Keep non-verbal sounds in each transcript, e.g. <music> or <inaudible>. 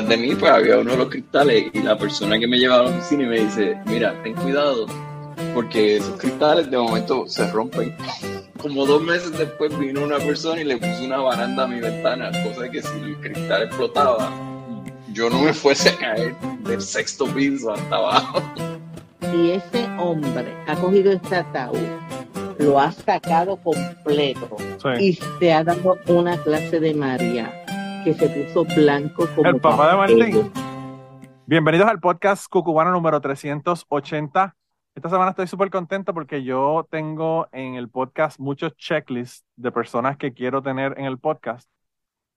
detrás de mí pues había uno de los cristales y la persona que me llevaba a la oficina y me dice, mira, ten cuidado, porque esos cristales de momento se rompen. <laughs> Como dos meses después vino una persona y le puso una baranda a mi ventana, cosa de que si el cristal explotaba, yo no me fuese a caer del sexto piso hasta abajo. <laughs> Y ese hombre ha cogido este ataúd, lo ha sacado completo y se ha dado una clase de María que se puso blanco como el papá de Martín. Bienvenidos al podcast Cucubano número 380. Esta semana estoy súper contento porque yo tengo en el podcast muchos checklists de personas que quiero tener en el podcast.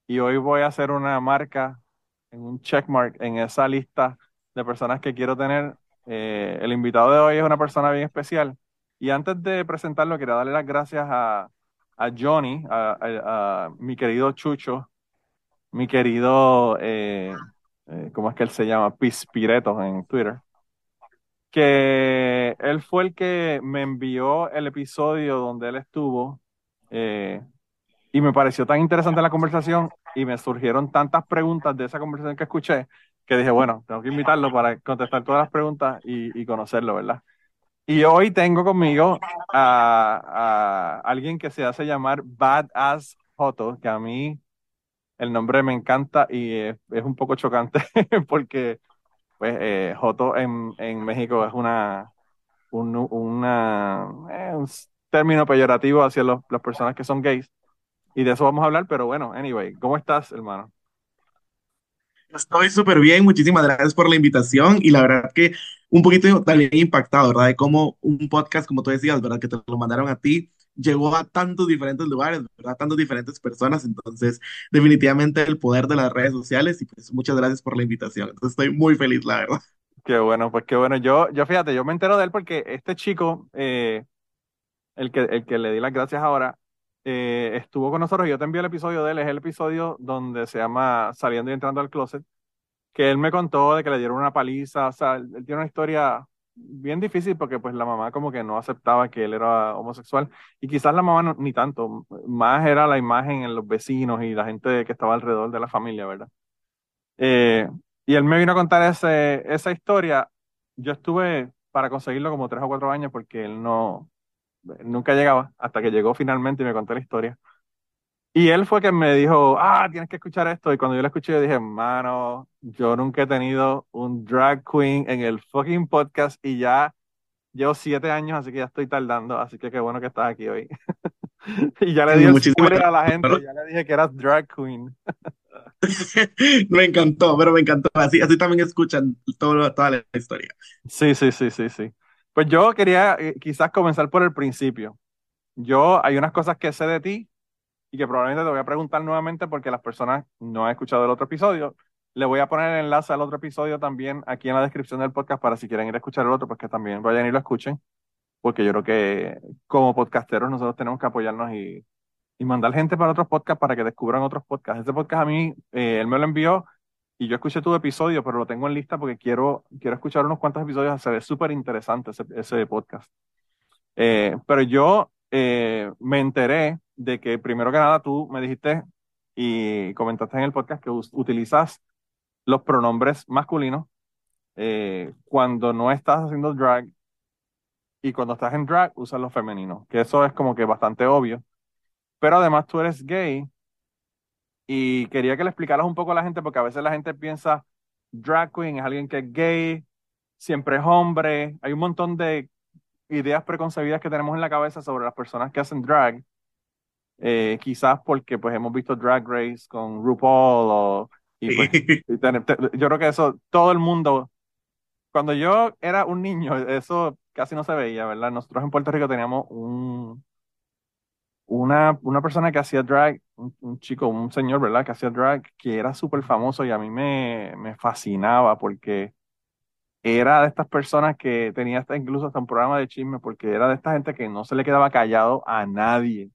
Y hoy voy a hacer una marca, un checkmark en esa lista de personas que quiero tener. Eh, el invitado de hoy es una persona bien especial. Y antes de presentarlo, quería darle las gracias a, a Johnny, a, mi querido Chucho, mi querido, eh, eh, ¿cómo es que él se llama? Pispiretos en Twitter. Que él fue el que me envió el episodio donde él estuvo eh, y me pareció tan interesante la conversación y me surgieron tantas preguntas de esa conversación que escuché que dije, bueno, tengo que invitarlo para contestar todas las preguntas y, y conocerlo, ¿verdad? Y hoy tengo conmigo a, a, alguien que se hace llamar Badass Joto, que a mí el nombre me encanta y es, un poco chocante <laughs> porque pues eh, Joto en, en, México es una, un, una eh, un término peyorativo hacia los, las personas que son gays y de eso vamos a hablar, pero bueno, anyway, ¿cómo estás, hermano? Estoy súper bien, muchísimas gracias por la invitación y la verdad que un poquito también impactado, ¿verdad? De cómo un podcast, como tú decías, ¿verdad? Que te lo mandaron a ti, llegó a tantos diferentes lugares, ¿verdad? Tantas diferentes personas. Entonces, definitivamente el poder de las redes sociales y pues muchas gracias por la invitación. Entonces, estoy muy feliz, la verdad. Qué bueno, pues qué bueno. Yo, yo fíjate, yo me entero de él porque este chico, eh, el, que, el que le di las gracias ahora, eh, estuvo con nosotros. Yo te envío el episodio de él, es el episodio donde se llama Saliendo y entrando al closet, que él me contó de que le dieron una paliza. O sea, él tiene una historia bien difícil porque pues la mamá como que no aceptaba que él era homosexual y quizás la mamá ni tanto, más era la imagen en los vecinos y la gente que estaba alrededor de la familia, ¿verdad? Eh, y él me vino a contar ese, esa historia. Yo estuve para conseguirlo como tres o cuatro años porque él no, nunca llegaba hasta que llegó finalmente y me contó la historia. Y él fue quien me dijo, ah, tienes que escuchar esto. Y cuando yo lo escuché, yo dije, mano, yo nunca he tenido un drag queen en el fucking podcast y ya llevo siete años, así que ya estoy tardando. Así que qué bueno que estás aquí hoy. <laughs> y ya le di a la gente, ya le dije que eras drag queen. <laughs> me encantó, pero me encantó. Así, así también escuchan todo, toda la historia. Sí, sí, sí, sí, sí. Pues yo quería eh, quizás comenzar por el principio. Yo, hay unas cosas que sé de ti y que probablemente te voy a preguntar nuevamente porque las personas no han escuchado el otro episodio. Le voy a poner el enlace al otro episodio también aquí en la descripción del podcast para si quieren ir a escuchar el otro, pues que también vayan y lo escuchen, porque yo creo que como podcasteros nosotros tenemos que apoyarnos y, y mandar gente para otros podcasts para que descubran otros podcasts. Este podcast a mí, eh, él me lo envió y yo escuché tu episodio, pero lo tengo en lista porque quiero, quiero escuchar unos cuantos episodios, se ve súper interesante ese, podcast. Eh, pero yo eh, me enteré de que primero que nada tú me dijiste y comentaste en el podcast que utilizas los pronombres masculinos eh, cuando no estás haciendo drag y cuando estás en drag usas los femeninos, que eso es como que bastante obvio. Pero además tú eres gay y quería que le explicaras un poco a la gente porque a veces la gente piensa drag queen es alguien que es gay, siempre es hombre, hay un montón de ideas preconcebidas que tenemos en la cabeza sobre las personas que hacen drag eh, quizás porque pues hemos visto Drag Race con RuPaul o, y, pues, <laughs> yo creo que eso, todo el mundo, cuando yo era un niño, eso casi no se veía, ¿verdad? Nosotros en Puerto Rico teníamos un, una, una persona que hacía drag, un, chico, un señor, ¿verdad? Que hacía drag, que era súper famoso y a mí me, me fascinaba porque era de estas personas que tenía hasta incluso hasta un programa de chisme porque era de esta gente que no se le quedaba callado a nadie.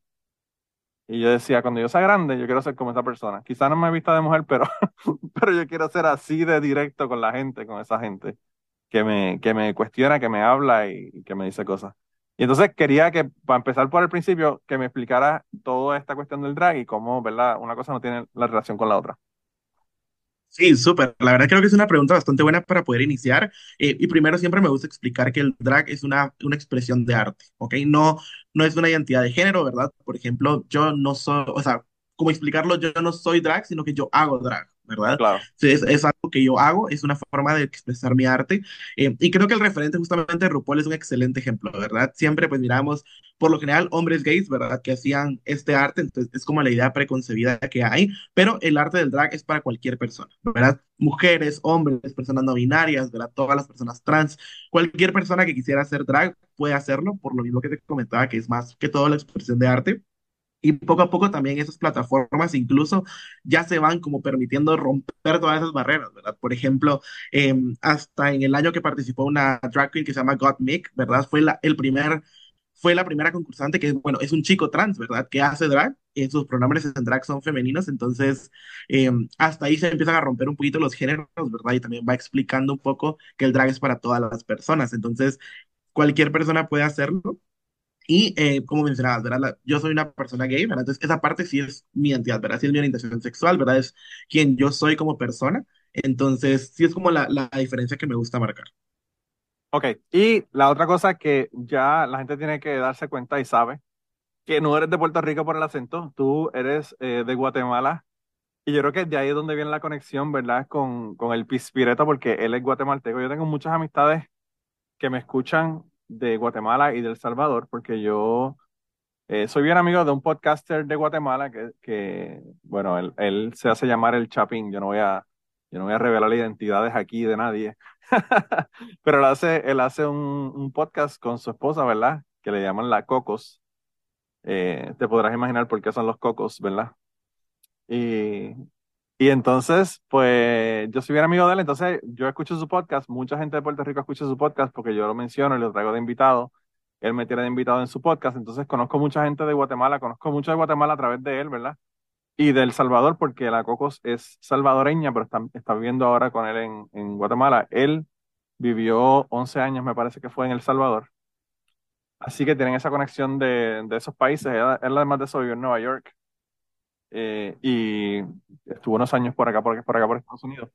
Y yo decía, cuando yo sea grande, yo quiero ser como esa persona. Quizá no me he visto de mujer, pero, <laughs> pero yo quiero ser así de directo con la gente, con esa gente que me, que me cuestiona, que me habla y, que me dice cosas. Y entonces quería que, para empezar por el principio, que me explicara toda esta cuestión del drag y cómo, ¿verdad? Una cosa no tiene la relación con la otra. Sí, súper. La verdad creo que es una pregunta bastante buena para poder iniciar. Eh, y primero siempre me gusta explicar que el drag es una, una expresión de arte, ¿ok? No, no es una identidad de género, ¿verdad? Por ejemplo, yo no soy, o sea, ¿cómo explicarlo? Yo no soy drag, sino que yo hago drag. ¿Verdad? Claro. Es, es, algo que yo hago, es una forma de expresar mi arte. Eh, y creo que el referente justamente de RuPaul es un excelente ejemplo, ¿verdad? Siempre pues miramos, por lo general, hombres gays, ¿verdad? Que hacían este arte, entonces es como la idea preconcebida que hay, pero el arte del drag es para cualquier persona, ¿verdad? Mujeres, hombres, personas no binarias, ¿verdad? Todas las personas trans, cualquier persona que quisiera hacer drag puede hacerlo, por lo mismo que te comentaba, que es más que todo la expresión de arte. Y poco a poco también esas plataformas incluso ya se van como permitiendo romper todas esas barreras, ¿verdad? Por ejemplo, eh, hasta en el año que participó una drag queen que se llama Gottmik, ¿verdad? Fue la, el primer, fue la primera concursante que, bueno, es un chico trans, ¿verdad? Que hace drag, y sus pronombres en drag son femeninos, entonces eh, hasta ahí se empiezan a romper un poquito los géneros, ¿verdad? Y también va explicando un poco que el drag es para todas las personas, entonces cualquier persona puede hacerlo y eh, como mencionabas, ¿verdad? yo soy una persona gay, ¿verdad? Entonces, esa parte sí es mi identidad, ¿verdad? Sí es mi orientación sexual, ¿verdad? Es quien yo soy como persona. Entonces, sí es como la, la diferencia que me gusta marcar. Ok, y la otra cosa que ya la gente tiene que darse cuenta y sabe, que no eres de Puerto Rico por el acento, tú eres eh, de Guatemala. Y yo creo que de ahí es donde viene la conexión, ¿verdad? Con, con el Pispireta, porque él es guatemalteco. Yo tengo muchas amistades que me escuchan de Guatemala y del Salvador, porque yo eh, soy bien amigo de un podcaster de Guatemala que, que bueno, él, él, se hace llamar el Chapín. Yo no voy a, yo no voy a revelar identidades aquí de nadie, <laughs> pero él hace, él hace un, un, podcast con su esposa, ¿verdad? Que le llaman la Cocos. Eh, te podrás imaginar por qué son los Cocos, ¿verdad? Y, y entonces, pues yo soy bien amigo de él, entonces yo escucho su podcast, mucha gente de Puerto Rico escucha su podcast porque yo lo menciono y lo traigo de invitado, él me tiene de invitado en su podcast, entonces conozco mucha gente de Guatemala, conozco mucho de Guatemala a través de él, ¿verdad? Y del Salvador, porque la Cocos es salvadoreña, pero está, está viviendo ahora con él en, en Guatemala. Él vivió 11 años, me parece que fue en El Salvador. Así que tienen esa conexión de, de esos países. Él, él, además de eso vivió en Nueva York. Eh, y estuvo unos años por acá, por, por acá, por Estados Unidos.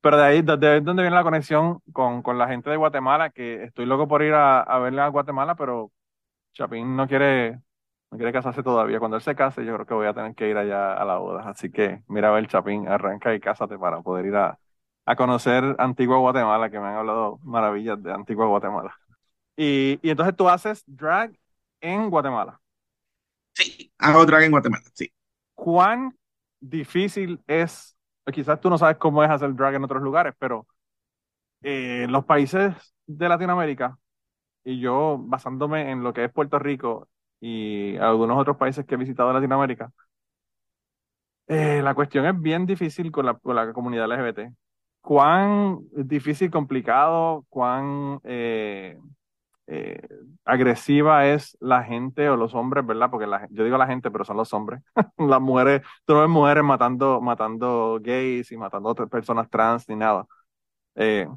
Pero de ahí, desde donde viene la conexión con, con, la gente de Guatemala, que estoy loco por ir a, a verle a Guatemala, pero Chapín no quiere, no quiere casarse todavía. Cuando él se case, yo creo que voy a tener que ir allá a la boda. Así que mira a ver, Chapín, arranca y cásate para poder ir a, a conocer Antigua Guatemala, que me han hablado maravillas de Antigua Guatemala. Y, y entonces tú haces drag en Guatemala. Sí, hago drag en Guatemala, sí cuán difícil es, quizás tú no sabes cómo es hacer drag en otros lugares, pero eh, los países de Latinoamérica, y yo basándome en lo que es Puerto Rico y algunos otros países que he visitado en Latinoamérica, eh, la cuestión es bien difícil con la, con la comunidad LGBT. ¿Cuán difícil, complicado, cuán eh, eh, agresiva es la gente o los hombres, ¿verdad? Porque la, yo digo la gente, pero son los hombres. <laughs> Las mujeres, tú no ves mujeres matando, matando gays y matando otras personas trans ni nada. Eh,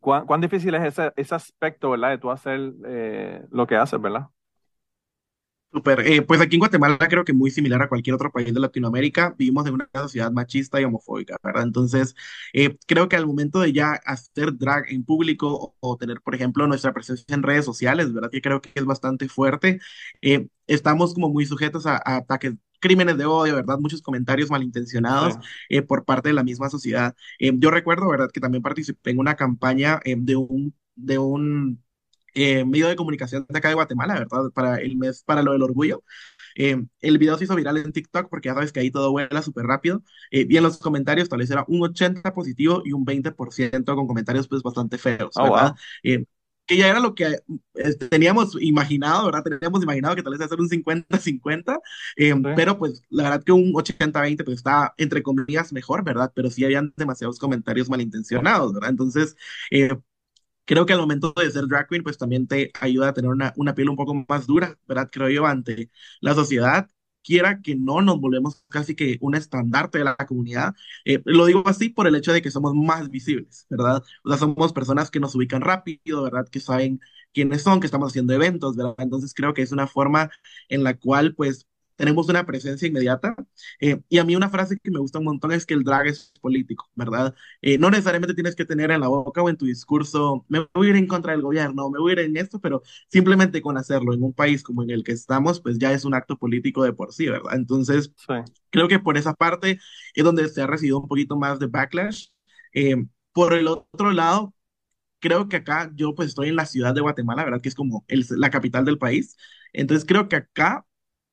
¿cuán, ¿cuán, difícil es ese, ese aspecto, ¿verdad? De tú hacer eh, lo que haces, ¿verdad? Super. Eh, pues aquí en Guatemala creo que muy similar a cualquier otro país de Latinoamérica, vivimos en una sociedad machista y homofóbica, ¿verdad? Entonces, eh, creo que al momento de ya hacer drag en público o, o, tener, por ejemplo, nuestra presencia en redes sociales, ¿verdad? Que creo que es bastante fuerte, eh, estamos como muy sujetos a, a, ataques crímenes de odio, ¿verdad? Muchos comentarios malintencionados sí. por parte de la misma sociedad. yo recuerdo, ¿verdad? Que también participé en una campaña de un... De un eh, medio de comunicación de acá de Guatemala, ¿verdad? Para el mes, para lo del orgullo. Eh, el video se hizo viral en TikTok porque ya sabes que ahí todo vuela súper rápido. Eh, y en los comentarios tal vez era un 80 positivo y un 20% con comentarios pues bastante feos, ¿verdad? Oh, wow. eh, que ya era lo que eh, teníamos imaginado, ¿verdad? Teníamos imaginado que tal vez hacer un 50-50, eh, sí. pero pues la verdad que un 80-20 pues está entre comillas mejor, ¿verdad? Pero sí habían demasiados comentarios malintencionados, ¿verdad? Entonces, eh, creo que al momento de ser drag queen, pues también te ayuda a tener una, una piel un poco más dura, ¿verdad? Creo yo, ante la sociedad, quiera que no nos volvemos casi que un estandarte de la comunidad. Eh, lo digo así por el hecho de que somos más visibles, ¿verdad? O sea, somos personas que nos ubican rápido, ¿verdad? Que saben quiénes son, que estamos haciendo eventos, ¿verdad? Entonces creo que es una forma en la cual, pues, tenemos una presencia inmediata. Eh, y a mí una frase que me gusta un montón es que el drag es político, ¿verdad? Eh, no necesariamente tienes que tener en la boca o en tu discurso, me voy a ir en contra del gobierno, me voy a ir en esto, pero simplemente con hacerlo en un país como en el que estamos, pues ya es un acto político de por sí, ¿verdad? Entonces, creo que por esa parte es donde se ha recibido un poquito más de backlash. Eh, por el otro lado, creo que acá yo pues estoy en la ciudad de Guatemala, ¿verdad? Que es como la capital del país. Entonces creo que acá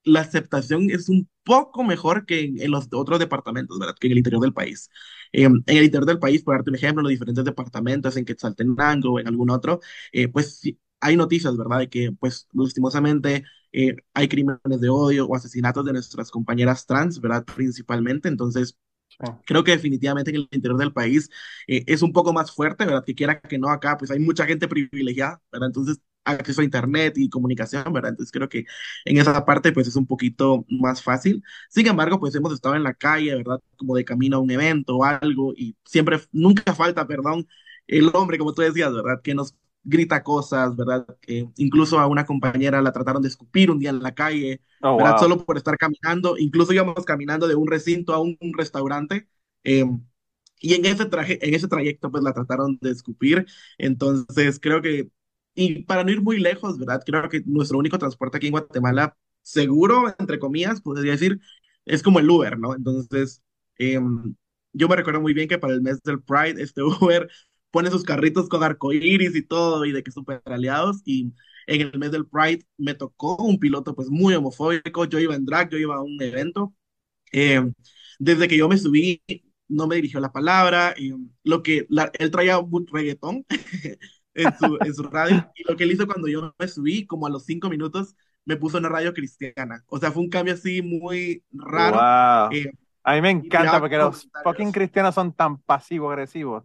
la aceptación es un poco mejor que en, los otros departamentos, ¿verdad? Que en el interior del país. Eh, en el interior del país, por darte un ejemplo, en los diferentes departamentos, en Quetzaltenango o en algún otro, eh, pues hay noticias, ¿verdad? De que, pues, lastimosamente eh, hay crímenes de odio o asesinatos de nuestras compañeras trans, ¿verdad? Principalmente. Entonces, Creo que definitivamente en el interior del país es un poco más fuerte, ¿verdad? Que quiera que no acá, pues hay mucha gente privilegiada, ¿verdad? Entonces acceso a internet y comunicación, ¿verdad? Entonces creo que en esa parte pues es un poquito más fácil. Sin embargo, pues hemos estado en la calle, ¿verdad? Como de camino a un evento o algo y siempre, nunca falta, perdón, el hombre, como tú decías, ¿verdad? Que nos grita cosas, ¿verdad? Incluso a una compañera la trataron de escupir un día en la calle, oh, ¿verdad? Solo por estar caminando, incluso íbamos caminando de un recinto a un, restaurante. Em, y en ese, traje, en ese trayecto, pues la trataron de escupir. Entonces, creo que y para no ir muy lejos, ¿verdad? Creo que nuestro único transporte aquí en Guatemala, seguro, entre comillas, podría decir, es como el Uber, ¿no? Entonces, em, yo me recuerdo muy bien que para el mes del Pride, este <laughs> Uber pone sus carritos con arcoíris y todo, y de que súper aliados, y en el mes del Pride me tocó un piloto pues muy homofóbico, yo iba en drag, yo iba a un evento, em, desde que yo me subí, no me dirigió la palabra, em, lo que él traía un reggaetón, <laughs> en su, en su radio. Y lo que él hizo cuando yo me subí, como a los cinco minutos, me puso una radio cristiana. O sea, fue un cambio así muy raro. Eh, a mí me encanta porque los fucking cristianos son tan pasivo-agresivos.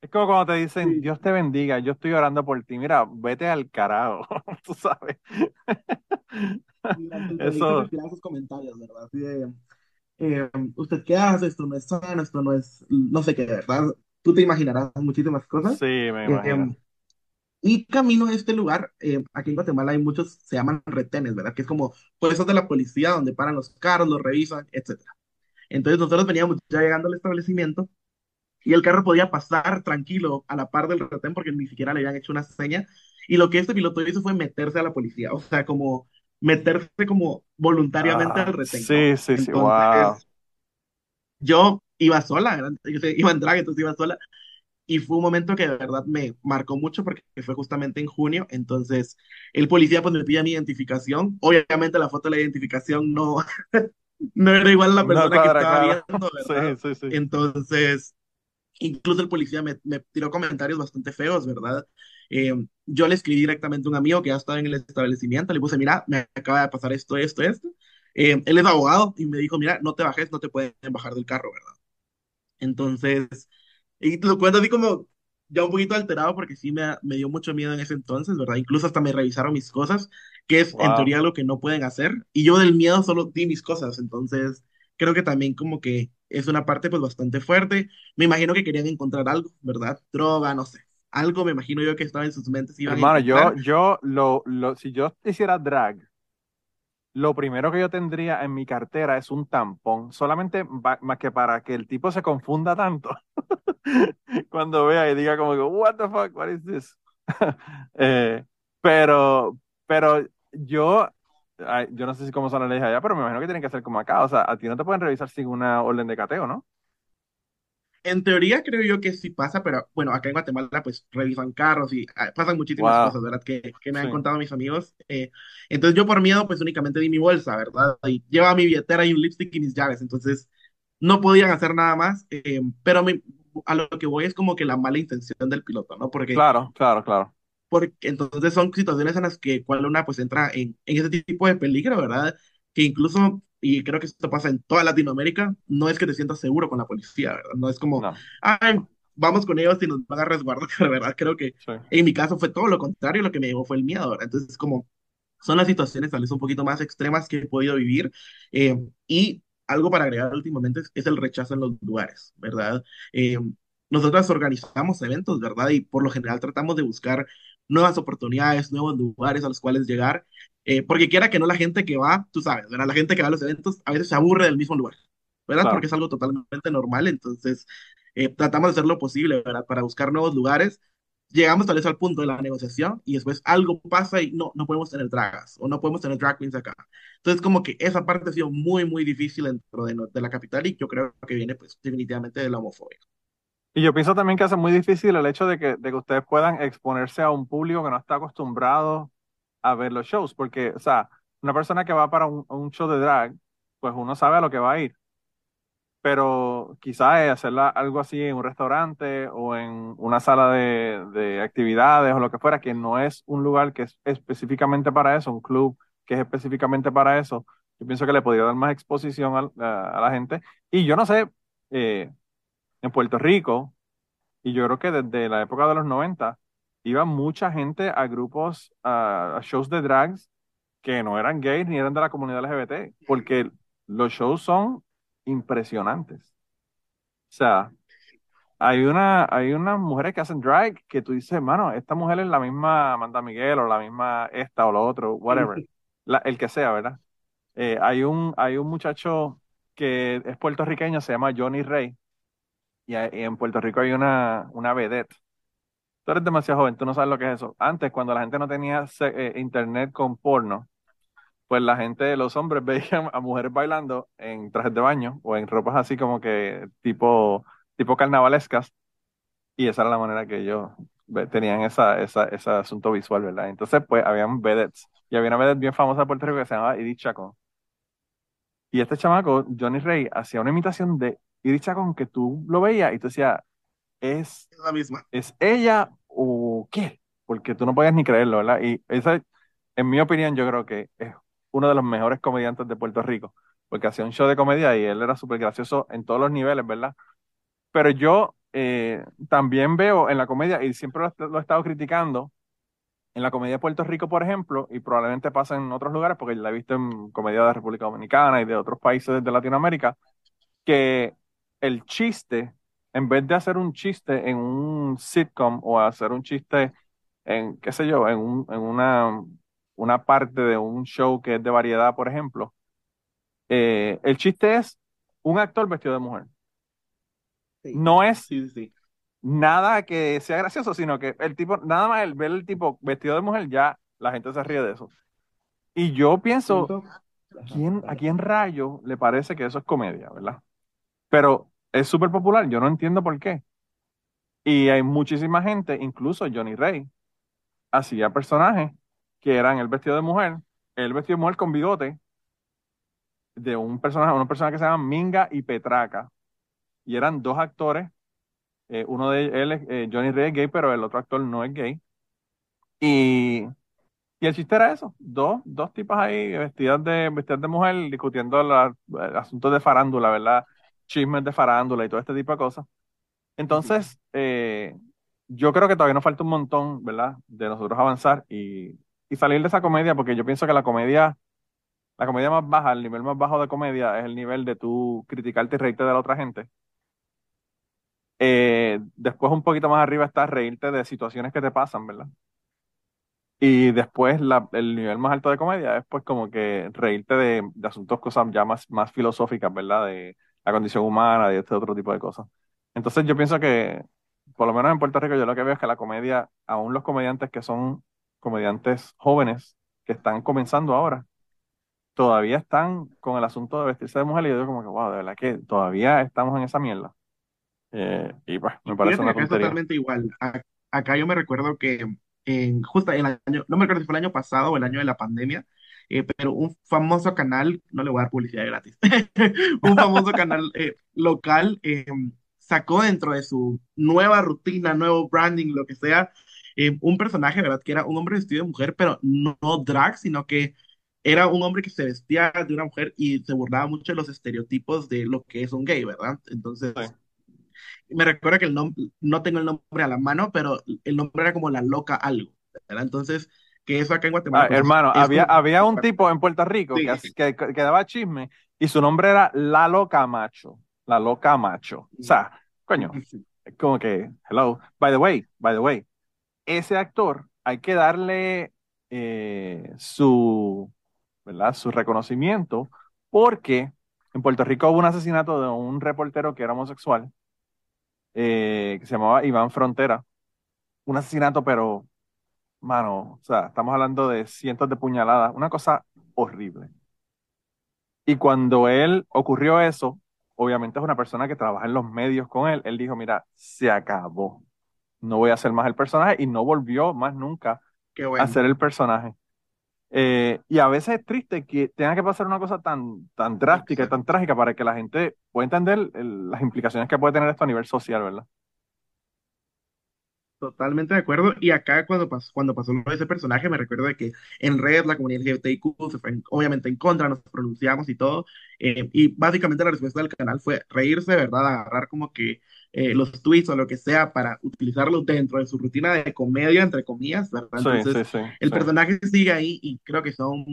Es como cuando te dicen, Dios te bendiga, yo estoy orando por ti. Mira, vete al carajo, <laughs> tú sabes. Eso. Esos comentarios, ¿verdad? De, eh, ¿usted qué hace? Esto no es sano, esto no es, no sé qué, ¿verdad? Tú te imaginarás muchísimas cosas. Sí, me imagino. Eh, y camino a este lugar, eh, aquí en Guatemala hay muchos, se llaman retenes, ¿verdad? Que es como puestos de la policía donde paran los carros, los revisan, etc. Entonces nosotros veníamos ya llegando al establecimiento y el carro podía pasar tranquilo a la par del retén porque ni siquiera le habían hecho una seña. Y lo que este piloto hizo fue meterse a la policía, o sea, como meterse como voluntariamente al retén. Sí, sí, sí, wow. Yo iba sola, iba en drag, entonces iba sola. Y fue un momento que de verdad me marcó mucho porque fue justamente en junio. Entonces, el policía pues me pide mi identificación. Obviamente la foto de la identificación no, <laughs> no era igual a la persona que estaba viendo, <laughs> ¿verdad? Sí, sí, sí. Entonces, incluso el policía me, me tiró comentarios bastante feos, ¿verdad? Eh, yo le escribí directamente a un amigo que ya estaba en el establecimiento, le puse, mira, me acaba de pasar esto, esto, esto. Eh, él es abogado y me dijo, mira, no te bajes, no te pueden bajar del carro, ¿verdad? Entonces, y lo cuento así como ya un poquito alterado porque sí me, me dio mucho miedo en ese entonces, ¿verdad? Incluso hasta me revisaron mis cosas, que es en teoría lo que no pueden hacer. Y yo del miedo solo di mis cosas, entonces creo que también como que es una parte pues bastante fuerte. Me imagino que querían encontrar algo, ¿verdad? Droga, no sé. Algo me imagino yo que estaba en sus mentes. Hermano, yo, yo, lo, lo, si yo hiciera drag, lo primero que yo tendría en mi cartera es un tampón, solamente más que para que el tipo se confunda tanto <laughs> cuando vea y diga como que, what the fuck, what is this? <laughs> Eh, pero, pero yo, yo no sé si cómo son las leyes allá, pero me imagino que tienen que ser como acá, o sea, a ti no te pueden revisar sin una orden de cateo, ¿no? En teoría creo yo que sí pasa, pero bueno, acá en Guatemala pues revisan carros y ah, pasan muchísimas cosas, ¿verdad? Que, que me han contado mis amigos. Eh, entonces yo por miedo pues únicamente di mi bolsa, ¿verdad? Y llevaba mi billetera y un lipstick y mis llaves, entonces no podían hacer nada más, eh, pero a lo que voy es como que la mala intención del piloto, ¿no? Porque... Claro, claro, claro. Porque entonces son situaciones en las que cual una pues entra en, en ese tipo de peligro, ¿verdad? Que incluso y creo que esto pasa en toda Latinoamérica, no es que te sientas seguro con la policía, ¿verdad? No es como, Ay, vamos con ellos y nos van a resguardar, <laughs> pero verdad creo que en mi caso fue todo lo contrario, lo que me llevó fue el miedo, ¿verdad? Entonces, como son las situaciones tal vez un poquito más extremas que he podido vivir eh, y algo para agregar últimamente es, el rechazo en los lugares, ¿verdad? Eh, nosotros organizamos eventos, ¿verdad? Y por lo general tratamos de buscar nuevas oportunidades, nuevos lugares a los cuales llegar Eh, porque quiera que no la gente que va, tú sabes, ¿verdad? La gente que va a los eventos a veces se aburre del mismo lugar, ¿verdad? Porque es algo totalmente normal, entonces eh, tratamos de hacer lo posible, ¿verdad? Para buscar nuevos lugares. Llegamos tal vez al punto de la negociación y después algo pasa y no, no podemos tener dragas o no podemos tener drag queens acá. Entonces como que esa parte ha sido muy, muy difícil dentro de, de la capital y yo creo que viene pues definitivamente de la homofobia. Y yo pienso también que hace muy difícil el hecho de que, de que ustedes puedan exponerse a un público que no está acostumbrado a ver los shows, porque, o sea, una persona que va para un, show de drag, pues uno sabe a lo que va a ir. Pero quizás hacerla algo así en un restaurante o en una sala de, de actividades o lo que fuera, que no es un lugar que es específicamente para eso, un club que es específicamente para eso, yo pienso que le podría dar más exposición a, a la gente. Y yo no sé, eh, en Puerto Rico, y yo creo que desde la época de los 90, iba mucha gente a grupos, a, shows de drags que no eran gays ni eran de la comunidad LGBT, porque los shows son impresionantes. O sea, hay una, hay unas mujeres que hacen drag que tú dices, mano, esta mujer es la misma Amanda Miguel o la misma esta o lo otro, whatever, <laughs> el que sea, ¿verdad? Eh, hay un, hay un muchacho que es puertorriqueño, se llama Johnny Rey, y, en Puerto Rico hay una, una vedette. Tú eres demasiado joven, tú no sabes lo que es eso. Antes, cuando la gente no tenía eh, internet con porno, pues la gente, los hombres <laughs> veían a mujeres bailando en trajes de baño o en ropas así como que tipo, tipo carnavalescas. Y esa era la manera que ellos tenían esa, esa, ese asunto visual, ¿verdad? Entonces, pues, habían vedettes. Y había una vedette bien famosa de Puerto Rico que se llamaba Edith Chacón. Y este chamaco, Johnny Rey, hacía una imitación de y dicha con que tú lo veías y tú decías, es, la misma. ¿Es ella o qué? Porque tú no podías ni creerlo, ¿verdad? Y esa, en mi opinión, yo creo que es uno de los mejores comediantes de Puerto Rico, porque hacía un show de comedia y él era súper gracioso en todos los niveles, ¿verdad? Pero yo eh, también veo en la comedia, y siempre lo, lo, he estado criticando, en la comedia de Puerto Rico, por ejemplo, y probablemente pasa en otros lugares, porque la he visto en comedia de la República Dominicana y de otros países de Latinoamérica, que el chiste, en vez de hacer un chiste en un sitcom o hacer un chiste en, qué sé yo, en, un, en una, una parte de un show que es de variedad, por ejemplo, eh, el chiste es un actor vestido de mujer. No es nada que sea gracioso, sino que el tipo, nada más el ver el tipo vestido de mujer, ya la gente se ríe de eso. Y yo pienso, ¿quién, ¿a quién rayo le parece que eso es comedia, verdad? Pero es súper popular, yo no entiendo por qué. Y hay muchísima gente, incluso Johnny Rey, hacía personajes que eran el vestido de mujer, el vestido de mujer con bigote, de un personaje, una persona que se llama Minga y Petraca. Y eran dos actores, eh, uno de ellos, eh, Johnny Rey es gay, pero el otro actor no es gay. Y, y el chiste era eso, dos, dos tipas ahí vestidas de, vestidas de mujer discutiendo los asuntos de farándula, ¿verdad? Chismes de farándula y todo este tipo de cosas. Entonces, eh, yo creo que todavía nos falta un montón, ¿verdad? De nosotros avanzar y, y, salir de esa comedia, porque yo pienso que la comedia, la comedia más baja, el nivel más bajo de comedia es el nivel de tú criticarte y reírte de la otra gente. Eh, después un poquito más arriba está reírte de situaciones que te pasan, ¿verdad? Y después la, el nivel más alto de comedia es pues como que reírte de, de asuntos, cosas ya más, más filosóficas, ¿verdad? De, la condición humana y este otro tipo de cosas. Entonces yo pienso que, por lo menos en Puerto Rico, yo lo que veo es que la comedia, aún los comediantes que son comediantes jóvenes, que están comenzando ahora, todavía están con el asunto de vestirse de mujer y yo digo como que, wow, de verdad que todavía estamos en esa mierda. Eh, y pues, me parece una. Es totalmente igual. Acá yo me recuerdo que en, justo el año, no me recuerdo si fue el año pasado o el año de la pandemia, eh, pero un famoso canal, no le voy a dar publicidad gratis, <laughs> un famoso canal eh, local eh, sacó dentro de su nueva rutina, nuevo branding, lo que sea, un personaje, ¿verdad? Que era un hombre vestido de mujer, pero no, drag, sino que era un hombre que se vestía de una mujer y se burlaba mucho de los estereotipos de lo que es un gay, ¿verdad? Entonces, me recuerda que el nombre, no tengo el nombre a la mano, pero el nombre era como la loca algo, ¿verdad? Entonces, que eso acá en Guatemala. Ah, hermano, había, había un <laughs> tipo en Puerto Rico que, que, daba chisme y su nombre era Lalo Camacho. Lalo Camacho. O sea, <laughs> coño, como que, hello. By the way, by the way, ese actor hay que darle eh, su, ¿verdad? su reconocimiento porque en Puerto Rico hubo un asesinato de un reportero que era homosexual, eh, que se llamaba Iván Frontera. Un asesinato, pero, mano, o sea, estamos hablando de cientos de puñaladas, una cosa horrible. Y cuando él ocurrió eso, obviamente es una persona que trabaja en los medios con él, él dijo, mira, se acabó, no voy a ser más el personaje y no volvió más nunca a ser el personaje. Eh, y a veces es triste que tenga que pasar una cosa tan, tan drástica y tan trágica para que la gente pueda entender las implicaciones que puede tener esto a nivel social, ¿verdad? Totalmente de acuerdo. Y acá cuando pasó, cuando pasó ese personaje, me recuerdo de que en red la comunidad LGBTIQ se fue obviamente en contra, nos pronunciamos y todo. Eh, y básicamente la respuesta del canal fue reírse, ¿verdad? Agarrar como que eh, los tweets o lo que sea para utilizarlos dentro de su rutina de comedia, entre comillas, ¿verdad? Entonces, el personaje sigue ahí y creo que son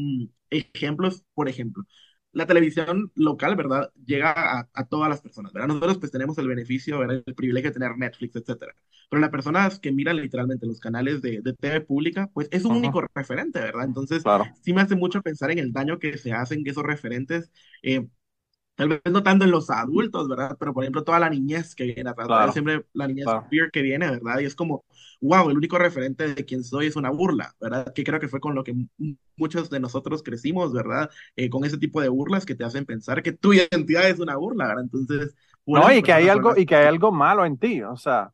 ejemplos, por ejemplo la televisión local, ¿verdad? Llega a, todas las personas, ¿verdad? Nosotros pues tenemos el beneficio, ¿verdad? El privilegio de tener Netflix, etcétera. Pero las personas que miran literalmente los canales de, de TV pública, pues es un único referente, ¿verdad? Entonces, sí me hace mucho pensar en el daño que se hacen esos referentes. Eh, tal vez no tanto en los adultos, ¿verdad? Pero por ejemplo, toda la niñez que viene atrás, siempre la niñez que viene, ¿verdad? Y es como, wow, el único referente de quien soy es una burla, ¿verdad? Que creo que fue con lo que muchos de nosotros crecimos, ¿verdad? Eh, con ese tipo de burlas que te hacen pensar que tu <laughs> identidad es una burla, ¿verdad? Entonces... No, y que hay algo, y que hay algo malo en ti, o sea,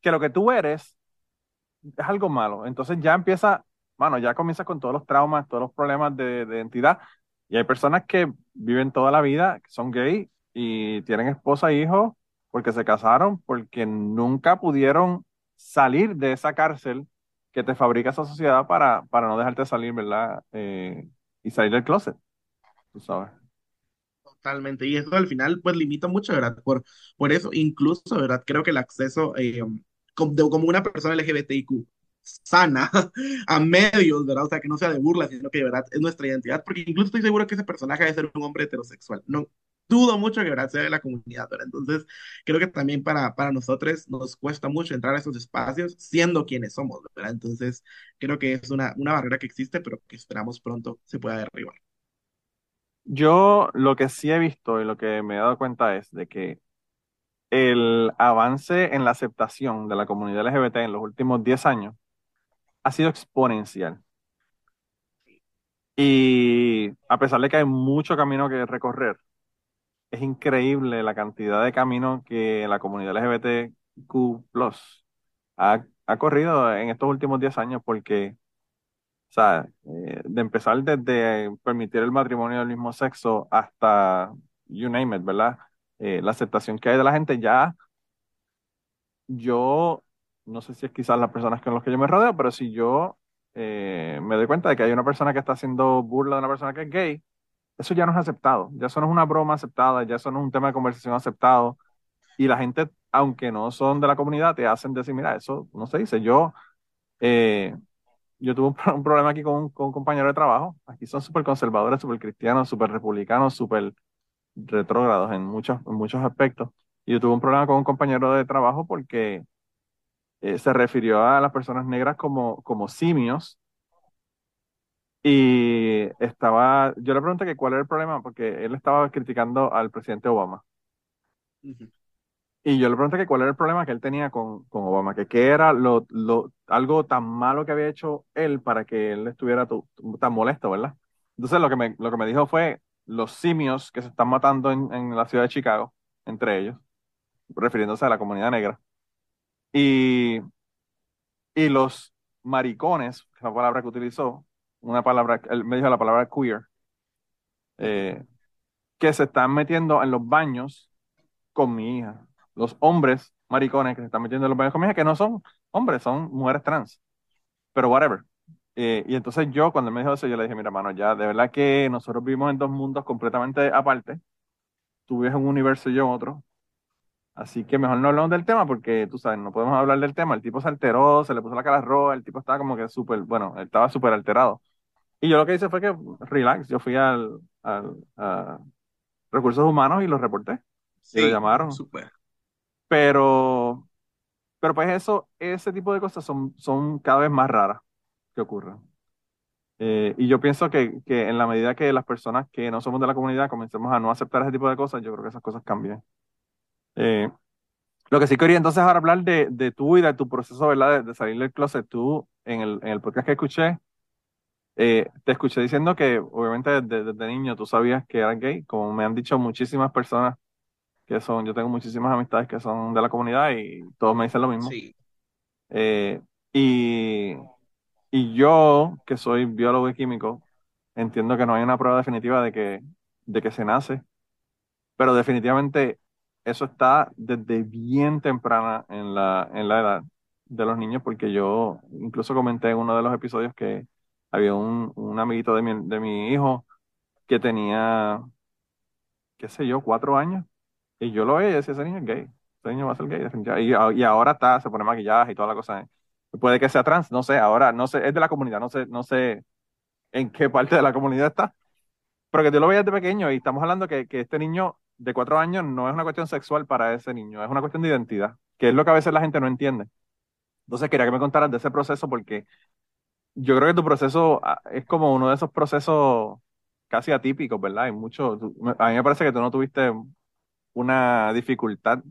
que lo que tú eres es algo malo. Entonces ya empieza, bueno, ya comienza con todos los traumas, todos los problemas de, de identidad y hay personas que viven toda la vida, son gay y tienen esposa e hijos porque se casaron, porque nunca pudieron salir de esa cárcel que te fabrica esa sociedad para, para no dejarte salir, ¿verdad? Eh, y salir del closet, tú sabes. Totalmente, y eso al final pues limita mucho, ¿verdad? Por, por eso, incluso, ¿verdad? Creo que el acceso eh, como, como, una persona LGBTIQ sana <laughs> a medios, ¿verdad? O sea, que no sea de burla, sino que de verdad es nuestra identidad, porque incluso estoy seguro que ese personaje debe ser un hombre heterosexual. No dudo mucho que verdad sea de la comunidad, ¿verdad? Entonces, creo que también para, para nosotros nos cuesta mucho entrar a esos espacios siendo quienes somos, ¿verdad? Entonces, creo que es una, una barrera que existe, pero que esperamos pronto se pueda derribar. Yo lo que sí he visto y lo que me he dado cuenta es de que el avance en la aceptación de la comunidad LGBT en los últimos 10 años ha sido exponencial. Y a pesar de que hay mucho camino que recorrer, es increíble la cantidad de camino que la comunidad LGBTQ ha, ha corrido en estos últimos 10 años porque, o sea, eh, de empezar desde permitir el matrimonio del mismo sexo hasta, you name it, ¿verdad? Eh, la aceptación que hay de la gente ya, yo no sé si es quizás las personas con las que yo me rodeo, pero si yo eh, me doy cuenta de que hay una persona que está haciendo burla de una persona que es gay, eso ya no es aceptado, ya eso no es una broma aceptada, ya eso no es un tema de conversación aceptado. Y la gente, aunque no son de la comunidad, te hacen decir, mira, eso no se dice. Yo, eh, yo tuve un, problema aquí con, un compañero de trabajo. Aquí son súper conservadores, súper cristianos, súper republicanos, súper retrógrados en muchos, muchos aspectos. Y yo tuve un problema con un compañero de trabajo porque eh, se refirió a las personas negras como, como simios. Y estaba, yo le pregunté que cuál era el problema, porque él estaba criticando al presidente Obama. Y yo le pregunté que cuál era el problema que él tenía con, con Obama, que qué era lo, lo, algo tan malo que había hecho él para que él estuviera tan molesto, ¿verdad? Entonces lo que, me, lo que me dijo fue los simios que se están matando en, en la ciudad de Chicago, entre ellos, refiriéndose a la comunidad negra. Y, y los maricones, la palabra que utilizó, una palabra, él me dijo la palabra queer, eh, que se están metiendo en los baños con mi hija. Los hombres maricones que se están metiendo en los baños con mi hija, que no son hombres, son mujeres trans. Pero whatever. Eh, y entonces yo, cuando él me dijo eso, yo le dije, mira, mano, ya, de verdad que nosotros vivimos en dos mundos completamente aparte. Tú vives en un universo y yo en otro. Así que mejor no hablamos del tema porque, tú sabes, no podemos hablar del tema. El tipo se alteró, se le puso la cara roja, el tipo estaba como que súper, bueno, estaba súper alterado. Y yo lo que hice fue que, relax, yo fui al, al a recursos humanos y los reporté. Sí, lo llamaron. Super. Pero, pero pues eso, ese tipo de cosas son, son cada vez más raras. que ocurran. Eh, y yo pienso que, que, en la medida que las personas que no somos de la comunidad comencemos a no aceptar ese tipo de cosas, yo creo que esas cosas cambian. Eh, lo que sí quería entonces ahora hablar de, de tú y de tu proceso, ¿verdad? De, salir del closet. Tú, en el, en el podcast que escuché, eh, te escuché diciendo que obviamente desde, desde, niño tú sabías que eras gay, como me han dicho muchísimas personas que son, yo tengo muchísimas amistades que son de la comunidad y todos me dicen lo mismo. Sí. y y yo, que soy biólogo y químico, entiendo que no hay una prueba definitiva de que, de que se nace, pero definitivamente eso está desde bien temprana en la, en la edad de los niños, porque yo incluso comenté en uno de los episodios que había un, un amiguito de mi, de mi hijo que tenía, qué sé yo, cuatro años, y yo lo veía y decía, ese niño es gay, ese niño va a ser gay, definitivamente. Y, ahora está, se pone maquillaje y toda la cosa. Puede que sea trans, no sé, ahora no sé, es de la comunidad, no sé, no sé en qué parte de la comunidad está. Pero que tú lo veías de pequeño y estamos hablando que, que este niño de cuatro años no es una cuestión sexual para ese niño, es una cuestión de identidad, que es lo que a veces la gente no entiende. Entonces quería que me contaras de ese proceso porque yo creo que tu proceso ah, es como uno de esos procesos casi atípicos, ¿verdad? Hay mucho, a mí me parece que tú no tuviste una dificultad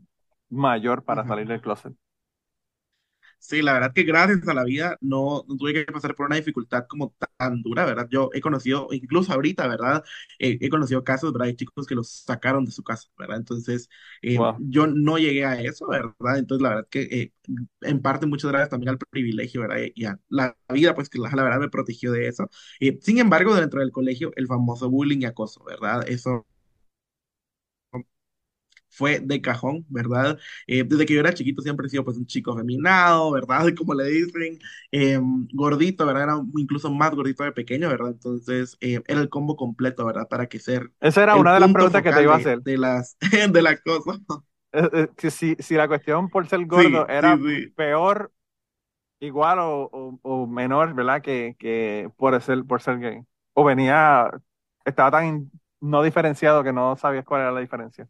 mayor para salir del closet. Sí, la verdad que gracias a la vida no, no, tuve que pasar por una dificultad como tan dura, ¿verdad? Yo he conocido, incluso ahorita, ¿verdad? Eh, he conocido casos, ¿verdad? De chicos que los sacaron de su casa, ¿verdad? Entonces, eh, yo no llegué a eso, ¿verdad? Entonces, la verdad que eh, en parte muchas gracias también al privilegio, ¿verdad? Y a la vida, pues que la, la verdad me protegió de eso. sin embargo, dentro del colegio, el famoso bullying y acoso, ¿verdad? Eso fue de cajón, ¿verdad? Eh, desde que yo era chiquito siempre he sido pues un chico feminado, ¿verdad? <laughs> Como le dicen, eh, gordito, ¿verdad? Era incluso más gordito de pequeño, ¿verdad? Entonces eh, era el combo completo, ¿verdad? Para que ser... Esa era una de las preguntas que te iba a hacer. De, las, <laughs> de las cosas. Si, si, la cuestión por ser gordo era peor, igual o, o, menor, ¿verdad? Que, que por, ser, por ser gay. O venía, estaba tan no diferenciado que no sabías cuál era la diferencia.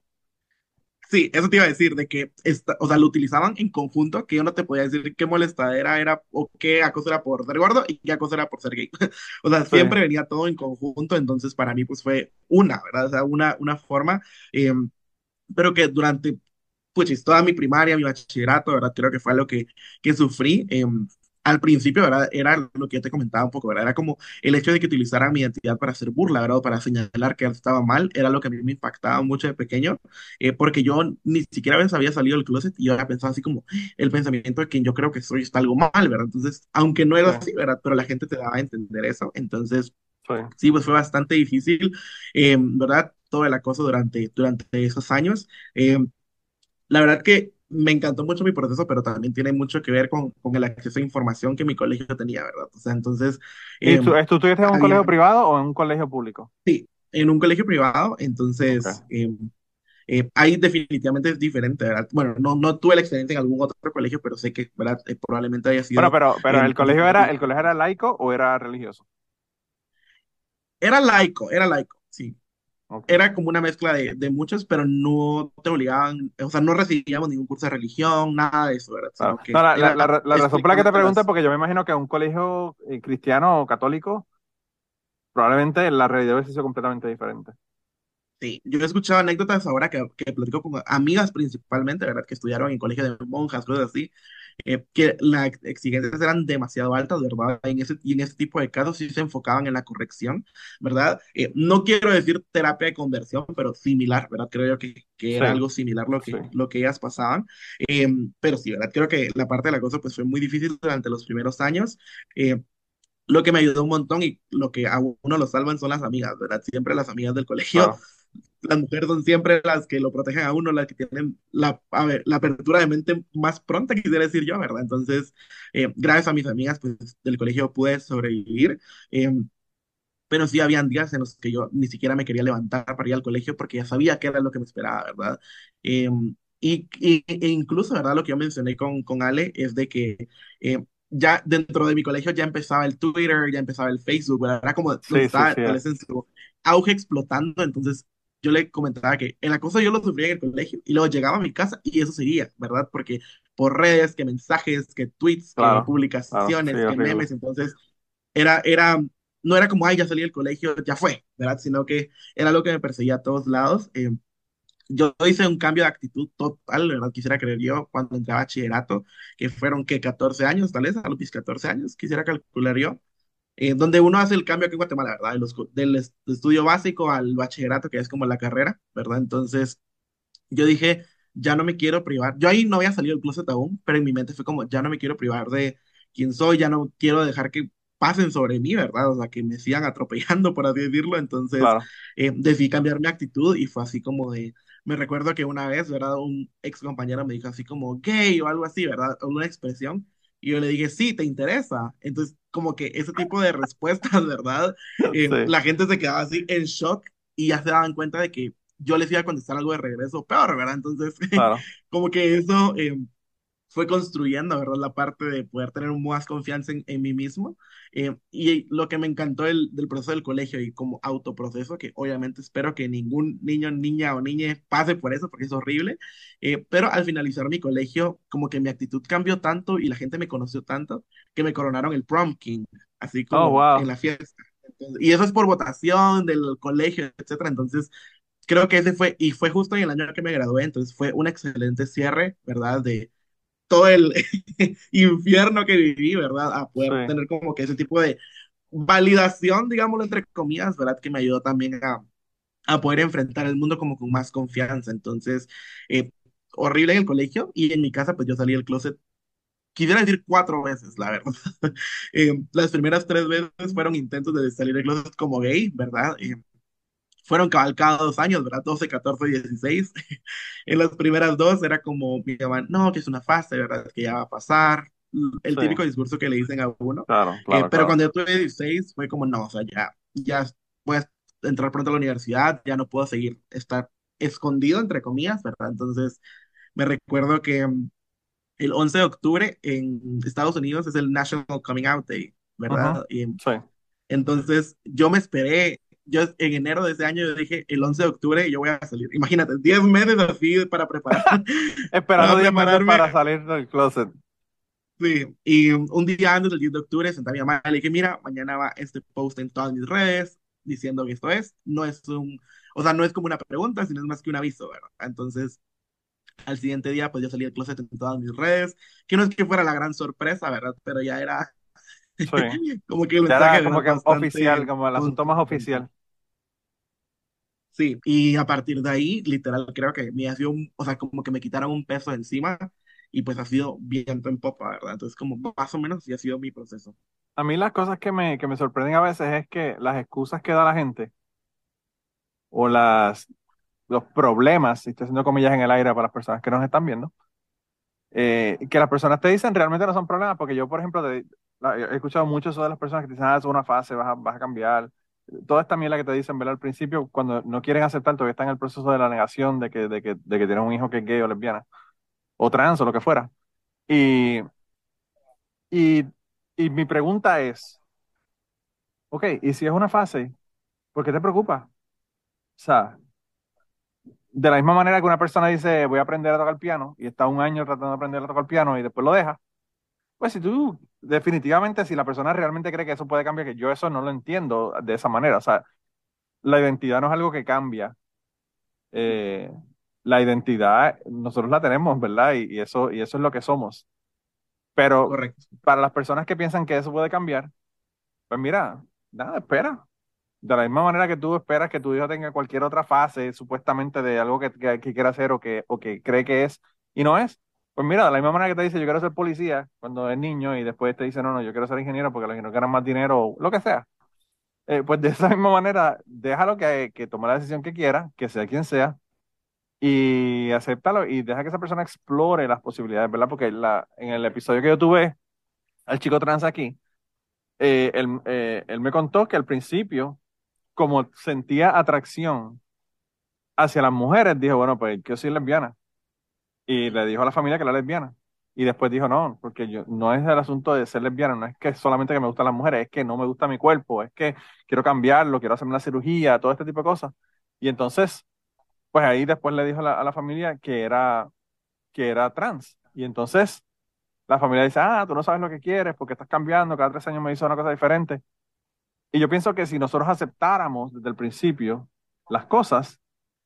Sí, eso te iba a decir, de que, esta, o sea, lo utilizaban en conjunto, que yo no te podía decir qué molestadera era o qué acoso era por ser gordo y qué acoso era por ser gay. <laughs> o sea, siempre venía todo en conjunto, entonces para mí pues fue una, ¿verdad? O sea, una, una forma, eh, pero que durante, pues, toda mi primaria, mi bachillerato, ¿verdad? Creo que fue lo que, que sufrí. Eh, al principio, ¿verdad? Era lo que yo te comentaba un poco, ¿verdad? Era como el hecho de que utilizaran mi identidad para hacer burla, ¿verdad? O para señalar que estaba mal, era lo que a mí me impactaba mucho de pequeño, eh, porque yo ni siquiera había salido del closet y yo había pensado así como el pensamiento de que yo creo que soy está algo mal, ¿verdad? Entonces, aunque no era así, ¿verdad? Pero la gente te daba a entender eso, entonces, sí, pues fue bastante difícil, eh, ¿verdad? Todo el acoso durante, durante esos años. Eh, la verdad que me encantó mucho mi proceso, pero también tiene mucho que ver con, con el acceso a información que mi colegio tenía, ¿verdad? O sea, entonces... ¿Y em, tú, estuviste en un colegio privado o en un colegio público? Sí, en un colegio privado, entonces... Em, eh, ahí definitivamente es diferente, ¿verdad? Bueno, no, no tuve la experiencia en algún otro colegio, pero sé que ¿verdad? Eh, probablemente haya sido... Bueno, pero, pero ¿el, colegio era, ¿el colegio era laico o era religioso? Era laico, era laico, sí. Era como una mezcla de, de, muchos, pero no te obligaban, o sea, no recibíamos ningún curso de religión, nada de eso, ¿verdad? la, la, la, razón por la que te pregunto es porque yo me imagino que un colegio eh, cristiano o católico, probablemente la realidad hubiese sido completamente diferente. Sí, yo he escuchado anécdotas ahora que, que platico con amigas principalmente, ¿verdad? Que estudiaron en colegio de monjas, cosas así, eh, que las exigencias eran demasiado altas, ¿verdad? En ese, y en ese tipo de casos sí se enfocaban en la corrección, ¿verdad? Eh, no quiero decir terapia de conversión, pero similar, ¿verdad? Creo yo que, que era algo similar lo que, lo que ellas pasaban. Eh, pero sí, ¿verdad? Creo que la parte de la cosa pues fue muy difícil durante los primeros años. lo que me ayudó un montón y lo que a uno lo salvan son las amigas, ¿verdad? Siempre las amigas del colegio las mujeres son siempre las que lo protegen a uno, las que tienen la, a ver, la apertura de mente más pronta, quisiera decir yo, ¿verdad? Entonces, eh, gracias a mis amigas pues, del colegio pude sobrevivir. Eh, pero sí habían días en los que yo ni siquiera me quería levantar para ir al colegio porque ya sabía que era lo que me esperaba, ¿verdad? Eh, y, y, e incluso, ¿verdad? Lo que yo mencioné con, con Ale es de que ya dentro de mi colegio ya empezaba el Twitter, ya empezaba el Facebook, ¿verdad? Era como sí, estaba auge explotando, entonces yo le comentaba que el acoso yo lo sufría en el colegio y luego llegaba a mi casa y eso seguía, ¿verdad? Porque por redes, que mensajes, que tweets, que publicaciones, que memes, entonces era, era, no era como, ay, ya salí del colegio, ya fue, ¿verdad? Sino que era algo que me perseguía a todos lados. Eh, yo hice un cambio de actitud total, ¿verdad? Quisiera creer yo, cuando entré a bachillerato, que fueron, que 14 años, tal vez, a los 14 años, quisiera calcular yo, eh, donde uno hace el cambio aquí en Guatemala, ¿verdad? De los, del estudio básico al bachillerato, que es como la carrera, ¿verdad? Entonces, yo dije, ya no me quiero privar. Yo ahí no había salido del closet aún, pero en mi mente fue como, ya no me quiero privar de quién soy, ya no quiero dejar que pasen sobre mí, ¿verdad? O sea, que me sigan <laughs> atropellando, por así decirlo. Entonces, eh, decidí cambiar mi actitud y fue así como de, me recuerdo que una vez, ¿verdad? Un ex compañero me dijo así como gay o algo así, ¿verdad? Una expresión. Y yo le dije, sí, ¿te interesa? Entonces, como que ese tipo de respuestas, <laughs> ¿verdad? Eh, la gente se quedaba así en shock y ya se daban cuenta de que yo les iba a contestar algo de regreso peor, ¿verdad? Entonces, <laughs> como que eso eh, fue construyendo, ¿verdad? La parte de poder tener más confianza en, mí mismo. Eh, y lo que me encantó del, del, proceso del colegio y como autoproceso, que obviamente espero que ningún niño, niña o niña pase por eso, porque es horrible, eh, pero al finalizar mi colegio, como que mi actitud cambió tanto y la gente me conoció tanto, que me coronaron el prom king, así como oh, en la fiesta. y eso es por votación del colegio, etcétera. Entonces, creo que ese fue, y fue justo en el año que me gradué, entonces fue un excelente cierre, ¿verdad? De todo el <laughs> infierno que viví, ¿verdad? A poder tener como que ese tipo de validación, digámoslo entre comillas, ¿verdad? Que me ayudó también a, a poder enfrentar el mundo como con más confianza. Entonces, eh, horrible en el colegio y en mi casa, pues yo salí del closet quisiera decir cuatro veces, la verdad. <laughs> Eh, las primeras tres veces fueron intentos de salir del closet como gay, ¿verdad? Eh, fueron cabalcados años, ¿verdad? 12, 14, 16. en las primeras dos era como, me llaman, no, que es una fase, ¿verdad? Que ya va a pasar. El típico discurso que le dicen a uno. Claro, eh, claro, pero cuando yo tuve 16 fue como, no, o sea, ya, ya voy a entrar pronto a la universidad, ya no puedo seguir, estar escondido, entre comillas, ¿verdad? Entonces, me recuerdo que mm, el 11 de octubre en Estados Unidos es el National Coming Out Day, ¿verdad? y, sí. Entonces, yo me esperé yo en enero de ese año yo dije, el 11 de octubre yo voy a salir. Imagínate, 10 meses así para preparar. <laughs> Esperando 10 meses para salir del closet. Sí, y un día antes del 10 de octubre senté a mi mamá y le dije, mira, mañana va este post en todas mis redes diciendo que esto es, no es un, o sea, no es como una pregunta, sino es más que un aviso, ¿verdad? Entonces, al siguiente día, pues yo salí del closet en todas mis redes, que no es que fuera la gran sorpresa, ¿verdad? Pero ya era <laughs> como que el mensaje era como que oficial, como el asunto más oficial. Sí, y a partir de ahí, literal, creo que me ha sido, un, o sea, como que me quitaron un peso encima y pues ha sido viento en popa, ¿verdad? Entonces, como más o menos, sí ha sido mi proceso. A mí las cosas que me, que me sorprenden a veces es que las excusas que da la gente o las, los problemas, si estoy haciendo comillas en el aire para las personas que nos están viendo, eh, que las personas te dicen realmente no son problemas, porque yo, por ejemplo, he escuchado mucho eso de las personas que te dicen, ah, es una fase, vas a, vas a cambiar, toda esta la que te dicen, ¿verdad? Al principio, cuando no quieren aceptar, todavía están en el proceso de la negación de que, de que, de que tienen un hijo que es gay o lesbiana, o trans o lo que fuera. Y, y, y mi pregunta es, ok, y si es una fase, ¿por qué te preocupa? O sea, de la misma manera que una persona dice, voy a aprender a tocar el piano, y está un año tratando de aprender a tocar el piano y después lo deja, pues si tú, definitivamente, si la persona realmente cree que eso puede cambiar, que yo eso no lo entiendo de esa manera. O sea, la identidad no es algo que cambia. Eh, la identidad nosotros la tenemos, ¿verdad? Y, eso, y eso es lo que somos. Pero para las personas que piensan que eso puede cambiar, pues mira, nada, espera. De la misma manera que tú esperas que tu hijo tenga cualquier otra fase, supuestamente, de algo que, que, que quiera hacer o que, o que cree que es, y no es, pues mira, de la misma manera que te dice yo quiero ser policía cuando es niño y después te dice no, no, yo quiero ser ingeniero porque los ingenieros ganan más dinero o lo que sea. Eh, pues de <laughs> esa misma manera, déjalo que, que tome la decisión que quiera, que sea quien sea, y acéptalo y deja que esa persona explore las posibilidades, ¿verdad? Porque la, en el episodio que yo tuve al chico trans aquí, eh, él, eh, él me contó que al principio, como sentía atracción hacia las mujeres, dijo, bueno, pues yo soy lesbiana y le dijo a la familia que era lesbiana. Y después dijo, no, porque yo no es el asunto de ser lesbiana, no es que solamente que me gustan las mujeres, es que no me gusta mi cuerpo, es que quiero cambiarlo, quiero hacerme una cirugía, todo este tipo de cosas. Y entonces, pues ahí después le dijo a la, familia que era, que era trans. Y entonces, la familia dice, ah, tú no sabes lo que quieres porque estás cambiando, cada tres años me hizo una cosa diferente. Y yo pienso que si nosotros aceptáramos desde el principio las cosas,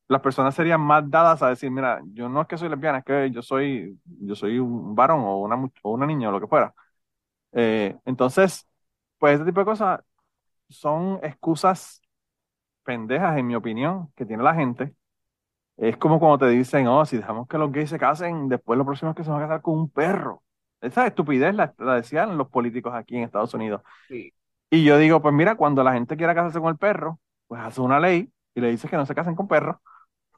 las personas serían más dadas a decir, mira, yo no es que soy lesbiana, es que yo soy, yo soy un varón o una, o una niña o lo que fuera. Eh, entonces, pues este tipo de cosas son excusas pendejas, en mi opinión, que tiene la gente. Es como cuando te dicen, oh, si dejamos que los gays se casen, después lo próximo es que se van a casar con un perro. Esa estupidez la, decían los políticos aquí en Estados Unidos. Y yo digo, pues mira, cuando la gente quiera casarse con el perro, pues hace una ley y le dices que no se casen con perros,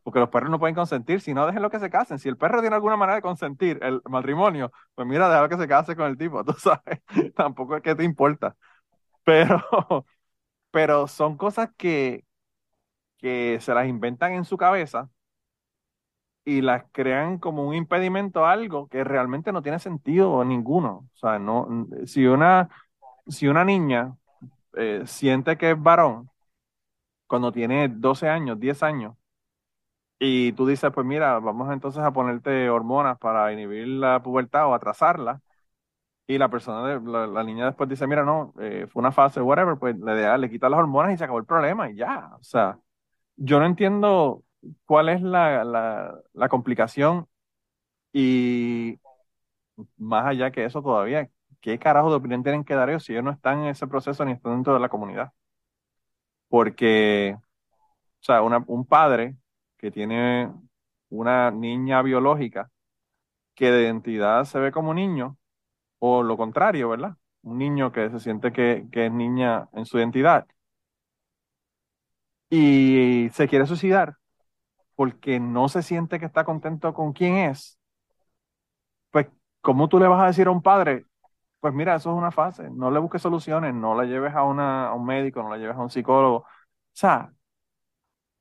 porque los perros no pueden consentir, si no, déjenlo que se casen. Si el perro tiene alguna manera de consentir el matrimonio, pues mira, déjalo que se case con el tipo, <laughs> tú sabes, tampoco es que te importa. Pero, <laughs> pero son cosas que, que se las inventan en su cabeza y las crean como un impedimento a algo que realmente no tiene sentido ninguno. O sea, no, si una, si una niña eh, siente que es varón cuando tiene 12 años, 10 años, y tú dices, pues mira, vamos entonces a ponerte hormonas para inhibir la pubertad o atrasarla, y la persona, la, niña después dice, mira, no, eh, fue una fase, whatever, pues le, le quita las hormonas y se acabó el problema y ya. O sea, yo no entiendo cuál es la, la, complicación y más allá que eso todavía, ¿qué carajo de opinión tienen que dar ellos si ellos no están en ese proceso ni están dentro de la comunidad? Porque, o sea, un padre que tiene una niña biológica que de identidad se ve como niño, o lo contrario, ¿verdad? Un niño que se siente que, que es niña en su identidad y se quiere suicidar porque no se siente que está contento con quién es, pues, ¿cómo tú le vas a decir a un padre? Pues mira, eso es una fase, no le busques soluciones, no la lleves a, una, a un médico, no la lleves a un psicólogo. O sea,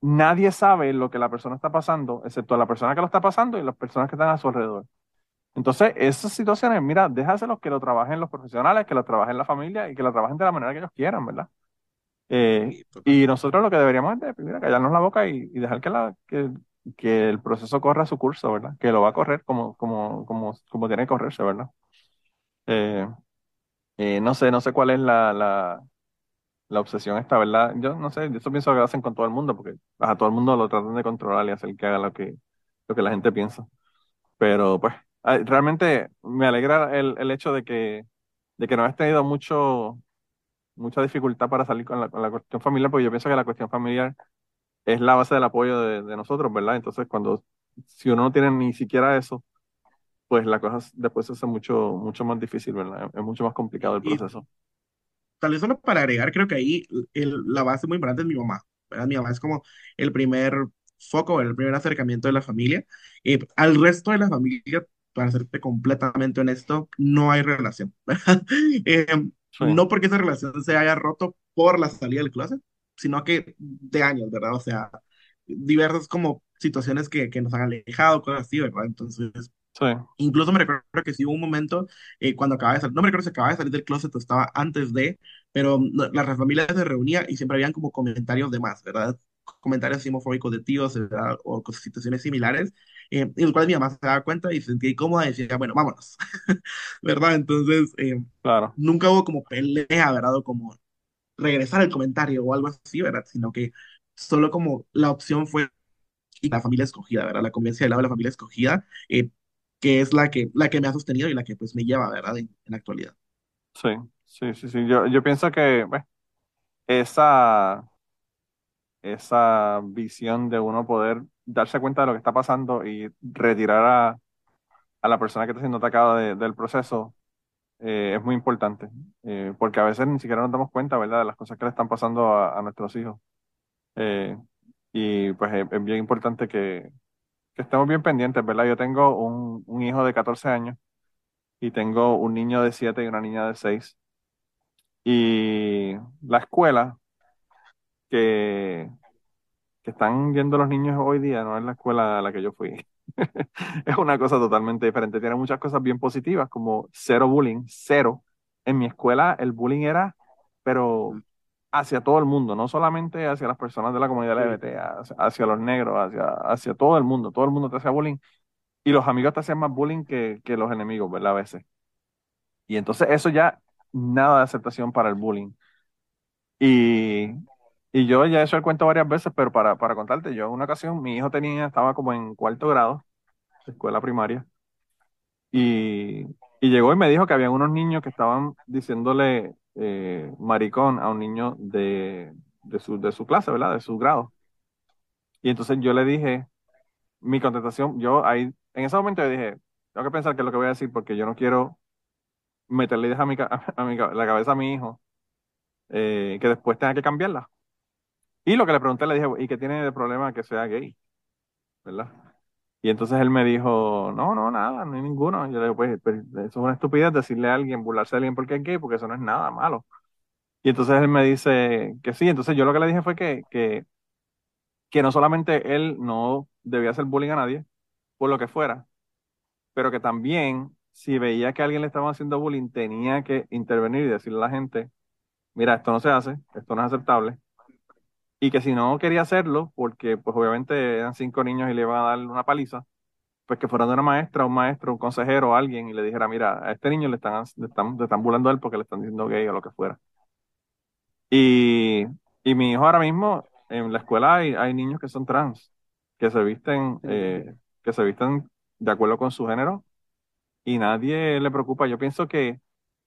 nadie sabe lo que la persona está pasando, excepto la persona que lo está pasando y las personas que están a su alrededor. Entonces, esas situaciones, mira, déjaselos que lo trabajen los profesionales, que lo trabajen la familia y que lo trabajen de la manera que ellos quieran, ¿verdad? Eh, y nosotros lo que deberíamos es de, callarnos la boca y, dejar que, la, que, que, el proceso corra su curso, ¿verdad? Que lo va a correr como, como, como, como tiene que correrse, ¿verdad? Eh, eh, no sé, no sé cuál es la, la, la, obsesión esta, ¿verdad? Yo no sé, eso pienso que lo hacen con todo el mundo, porque a todo el mundo lo tratan de controlar y hacer que haga lo que, lo que la gente piensa. Pero pues, realmente me alegra el, el hecho de que, de que no has tenido mucho mucha dificultad para salir con la, cuestión familiar, porque yo pienso que la cuestión familiar es la base del apoyo de, nosotros, ¿verdad? Entonces, cuando, si uno no tiene ni siquiera eso, pues la cosa después se hace mucho, mucho más difícil, ¿verdad? Es mucho más complicado el proceso. Tal vez solo para agregar, creo que ahí la base muy importante es mi mamá, ¿verdad? Mi mamá es como el primer foco, el primer acercamiento de la familia. y al resto de la familia, para serte completamente honesto, no hay relación. <laughs> eh, no porque esa relación se haya roto por la salida del closet, sino que de años, ¿verdad? O sea, diversas como situaciones que, que nos han alejado, cosas así, ¿verdad? Entonces, sí. incluso me recuerdo que sí hubo un momento eh, cuando acababa de salir, no me recuerdo si acababa de salir del closet o estaba antes de, pero la familia se reunía y siempre habían como comentarios de más, ¿verdad? Comentarios homofóbicos de tíos, ¿verdad? O situaciones similares, eh, en el cual mi mamá se daba cuenta y se sentía incómoda y decía, bueno, vámonos, <laughs> ¿verdad? Entonces, eh, claro. nunca hubo como pelea, ¿verdad? O como regresar el comentario o algo así, ¿verdad? Sino que solo como la opción fue la familia escogida, ¿verdad? La convivencia del lado de la familia escogida, eh, que es la que, la que me ha sostenido y la que pues me lleva, ¿verdad? En, la actualidad. Sí, sí, sí, sí. Yo, yo pienso que, esa, esa visión de uno poder darse cuenta de lo que está pasando y retirar a, a la persona que está siendo atacada del proceso eh, es muy importante, eh, porque a veces ni siquiera nos damos cuenta, ¿verdad?, de las cosas que le están pasando a, nuestros hijos. Eh, y pues es, bien importante que, que, estemos bien pendientes, ¿verdad? Yo tengo un, un, hijo de 14 años y tengo un niño de 7 y una niña de 6. Y la escuela que, que están yendo los niños hoy día no es la escuela a la que yo fui. <laughs> es una cosa totalmente diferente. Tiene muchas cosas bien positivas, como cero bullying, cero. En mi escuela el bullying era, pero hacia todo el mundo, no solamente hacia las personas de la comunidad LGBT, hacia, los negros, hacia, hacia todo el mundo. Todo el mundo te hacía bullying. Y los amigos te hacían más bullying que, que los enemigos, ¿verdad? A veces. Y entonces eso ya, nada de aceptación para el bullying. Y, y yo ya he hecho el cuento varias veces, pero para, para contarte, yo en una ocasión, mi hijo tenía, estaba como en cuarto grado, escuela primaria, y, y llegó y me dijo que había unos niños que estaban diciéndole eh, maricón a un niño de, de, su, de su clase, ¿verdad? De su grado. Y entonces yo le dije, mi contestación, yo ahí, en ese momento yo dije, tengo que pensar qué es lo que voy a decir porque yo no quiero meterle ideas a, mi, <laughs> a, mi, la cabeza a mi hijo eh, que después tenga que cambiarla. Y lo que le pregunté, le dije, ¿y qué tiene de problema que sea gay? ¿Verdad? Y entonces él me dijo, no, no, nada, no hay ninguno. yo le digo, pues, pues, eso es una estupidez decirle a alguien, burlarse de alguien porque es gay, porque eso no es nada malo. Y entonces él me dice que sí. Entonces yo lo que le dije fue que, que, que no solamente él no debía hacer bullying a nadie, por lo que fuera, pero que también si veía que a alguien le estaba haciendo bullying, tenía que intervenir y decirle a la gente, mira, esto no se hace, esto no es aceptable. Y que si no quería hacerlo, porque pues obviamente eran cinco niños y le iban a dar una paliza, pues que fueran de una maestra, un maestro, un consejero, alguien y le dijera, mira, a este niño le están, le están, le están burlando a él porque le están diciendo gay o lo que fuera. Y, y mi hijo ahora mismo, en la escuela hay, hay niños que son trans, que se visten, eh, que se visten de acuerdo con su género y nadie le preocupa. Yo pienso que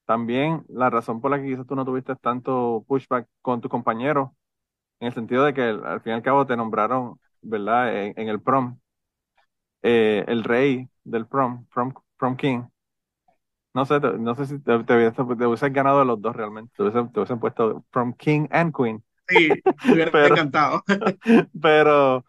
también la razón por la que quizás tú no tuviste tanto pushback con tus compañeros, en el sentido de que al fin y al cabo te nombraron, ¿verdad? En, el prom, eh, el rey del prom, prom, prom king. No sé, no sé si te, te, ganado de los dos realmente. Te hubiesen, puesto prom king and queen. Sí, me hubiera <laughs> encantado. <laughs> pero,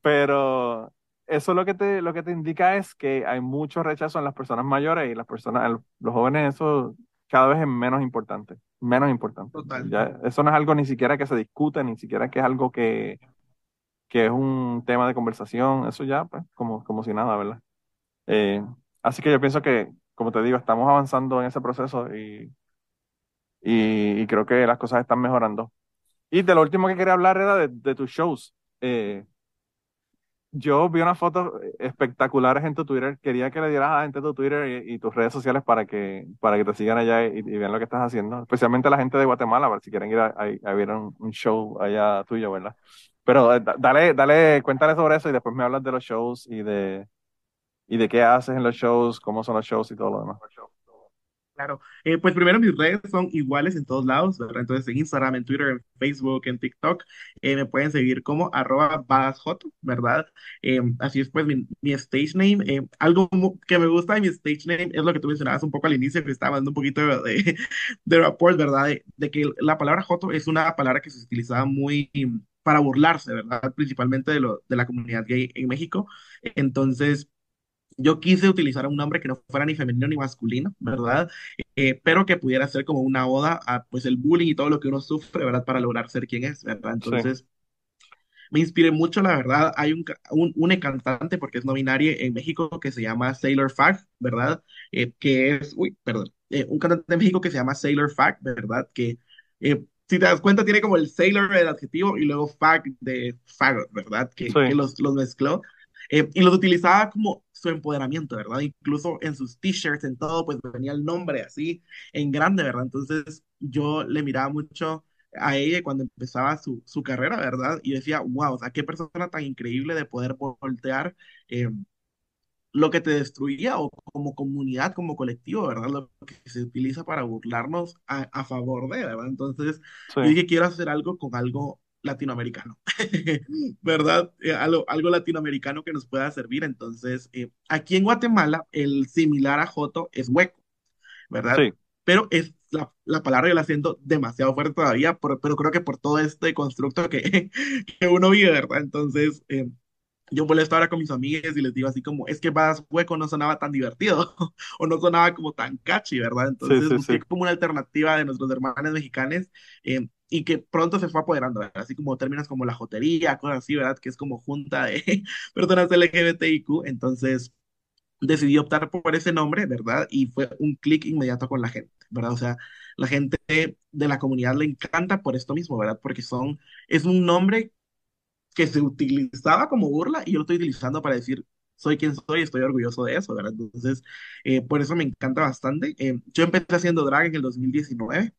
pero eso lo que te, lo que te indica es que hay mucho rechazo en las personas mayores y las personas, los jóvenes, eso cada vez es menos importante, menos importante. Ya, eso no es algo ni siquiera que se discute, ni siquiera que es algo que, que es un tema de conversación, eso ya, pues, como, como si nada, ¿verdad? Eh, así que yo pienso que, como te digo, estamos avanzando en ese proceso y, y, creo que las cosas están mejorando. Y de lo último que quería hablar era de, de tus shows. Eh, yo vi unas fotos espectaculares en tu Twitter. Quería que le dieras a la gente tu Twitter y, tus redes sociales para que, para que te sigan allá y, vean lo que estás haciendo. Especialmente la gente de Guatemala, para si quieren ir a, a, ver un, show allá tuyo, ¿verdad? Pero eh, dale, dale, cuéntale sobre eso y después me hablas de los shows y de, y de qué haces en los shows, cómo son los shows y todo lo demás. Claro, eh, pues primero mis redes son iguales en todos lados, ¿verdad? Entonces en Instagram, en Twitter, en Facebook, en TikTok, eh, me pueden seguir como arroba ¿verdad? Eh, así es pues mi, stage name. algo que me gusta de mi stage name es lo que tú mencionabas un poco al inicio, que estaba dando un poquito de, de <laughs> rapport, ¿verdad? De, que la palabra Joto es una palabra que se utilizaba muy para burlarse, ¿verdad? Principalmente de, lo, de la comunidad gay en México. Entonces yo quise utilizar un nombre que no fuera ni femenino ni masculino, ¿verdad? Eh, pero que pudiera ser como una oda a pues el bullying y todo lo que uno sufre, ¿verdad? Para lograr ser quien es, ¿verdad? Entonces, me inspiré mucho, la verdad. Hay un, un, cantante, porque es no binario en México, que se llama Sailor Fag, ¿verdad? Eh, que es, uy, perdón, eh, un cantante de México que se llama Sailor Fag, ¿verdad? Que si te das cuenta, tiene como el sailor, el adjetivo, y luego fag de fagot, ¿verdad? Que, que los, los mezcló. Eh, y los utilizaba como su empoderamiento, ¿verdad? Incluso en sus t-shirts, en todo, pues venía el nombre así, en grande, ¿verdad? Entonces yo le miraba mucho a ella cuando empezaba su, su carrera, ¿verdad? Y decía, wow, o sea, qué persona tan increíble de poder voltear eh, lo que te destruía o como comunidad, como colectivo, ¿verdad? Lo que se utiliza para burlarnos a, a favor de, ¿verdad? Entonces, yo dije, quiero hacer algo con algo latinoamericano, <laughs> ¿verdad? Eh, algo, algo, latinoamericano que nos pueda servir. Entonces, eh, aquí en Guatemala, el similar a Joto es hueco, ¿verdad? Sí. Pero es la, la palabra yo la siento demasiado fuerte todavía, pero, creo que por todo este constructo que, <laughs> que uno vive, ¿verdad? Entonces, eh, yo molesto ahora con mis amigas y les digo así como, es que Badas Hueco no sonaba tan divertido <laughs> o no sonaba como tan catchy, ¿verdad? Entonces sí, busqué como una alternativa de nuestros hermanos mexicanos eh, y que pronto se fue apoderando, ¿verdad? así como términos como la jotería, cosas así, ¿verdad? Que es como junta de <laughs> personas LGBTIQ, entonces decidí optar por ese nombre, ¿verdad? Y fue un clic inmediato con la gente, ¿verdad? O sea, la gente de la comunidad le encanta por esto mismo, ¿verdad? Porque son, es un nombre que se utilizaba como burla y yo lo estoy utilizando para decir, soy quien soy, estoy orgulloso de eso, ¿verdad? Entonces, eh, por eso me encanta bastante. Eh, yo empecé haciendo drag en el 2019,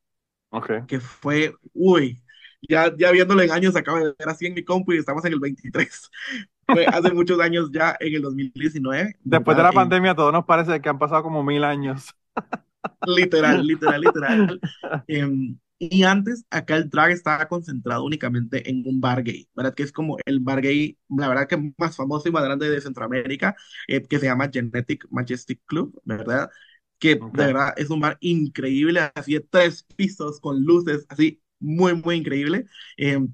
okay. que fue, uy, ya, ya viéndolo en años, acabo de ver así en mi compu y estamos en el 23. <laughs> Fue hace muchos años ya, en el 2019. Después de la pandemia, todo nos parece que han pasado como mil años. <laughs> Literal, literal, literal. Em, y antes, acá el drag estaba concentrado únicamente en un bar gay, ¿verdad? Que es como el bar gay, la verdad que más famoso y más grande de Centroamérica, eh, que se llama Genetic Majestic Club, ¿verdad? Que de verdad es un bar increíble, así de tres pisos con luces, así muy, muy increíble. Em,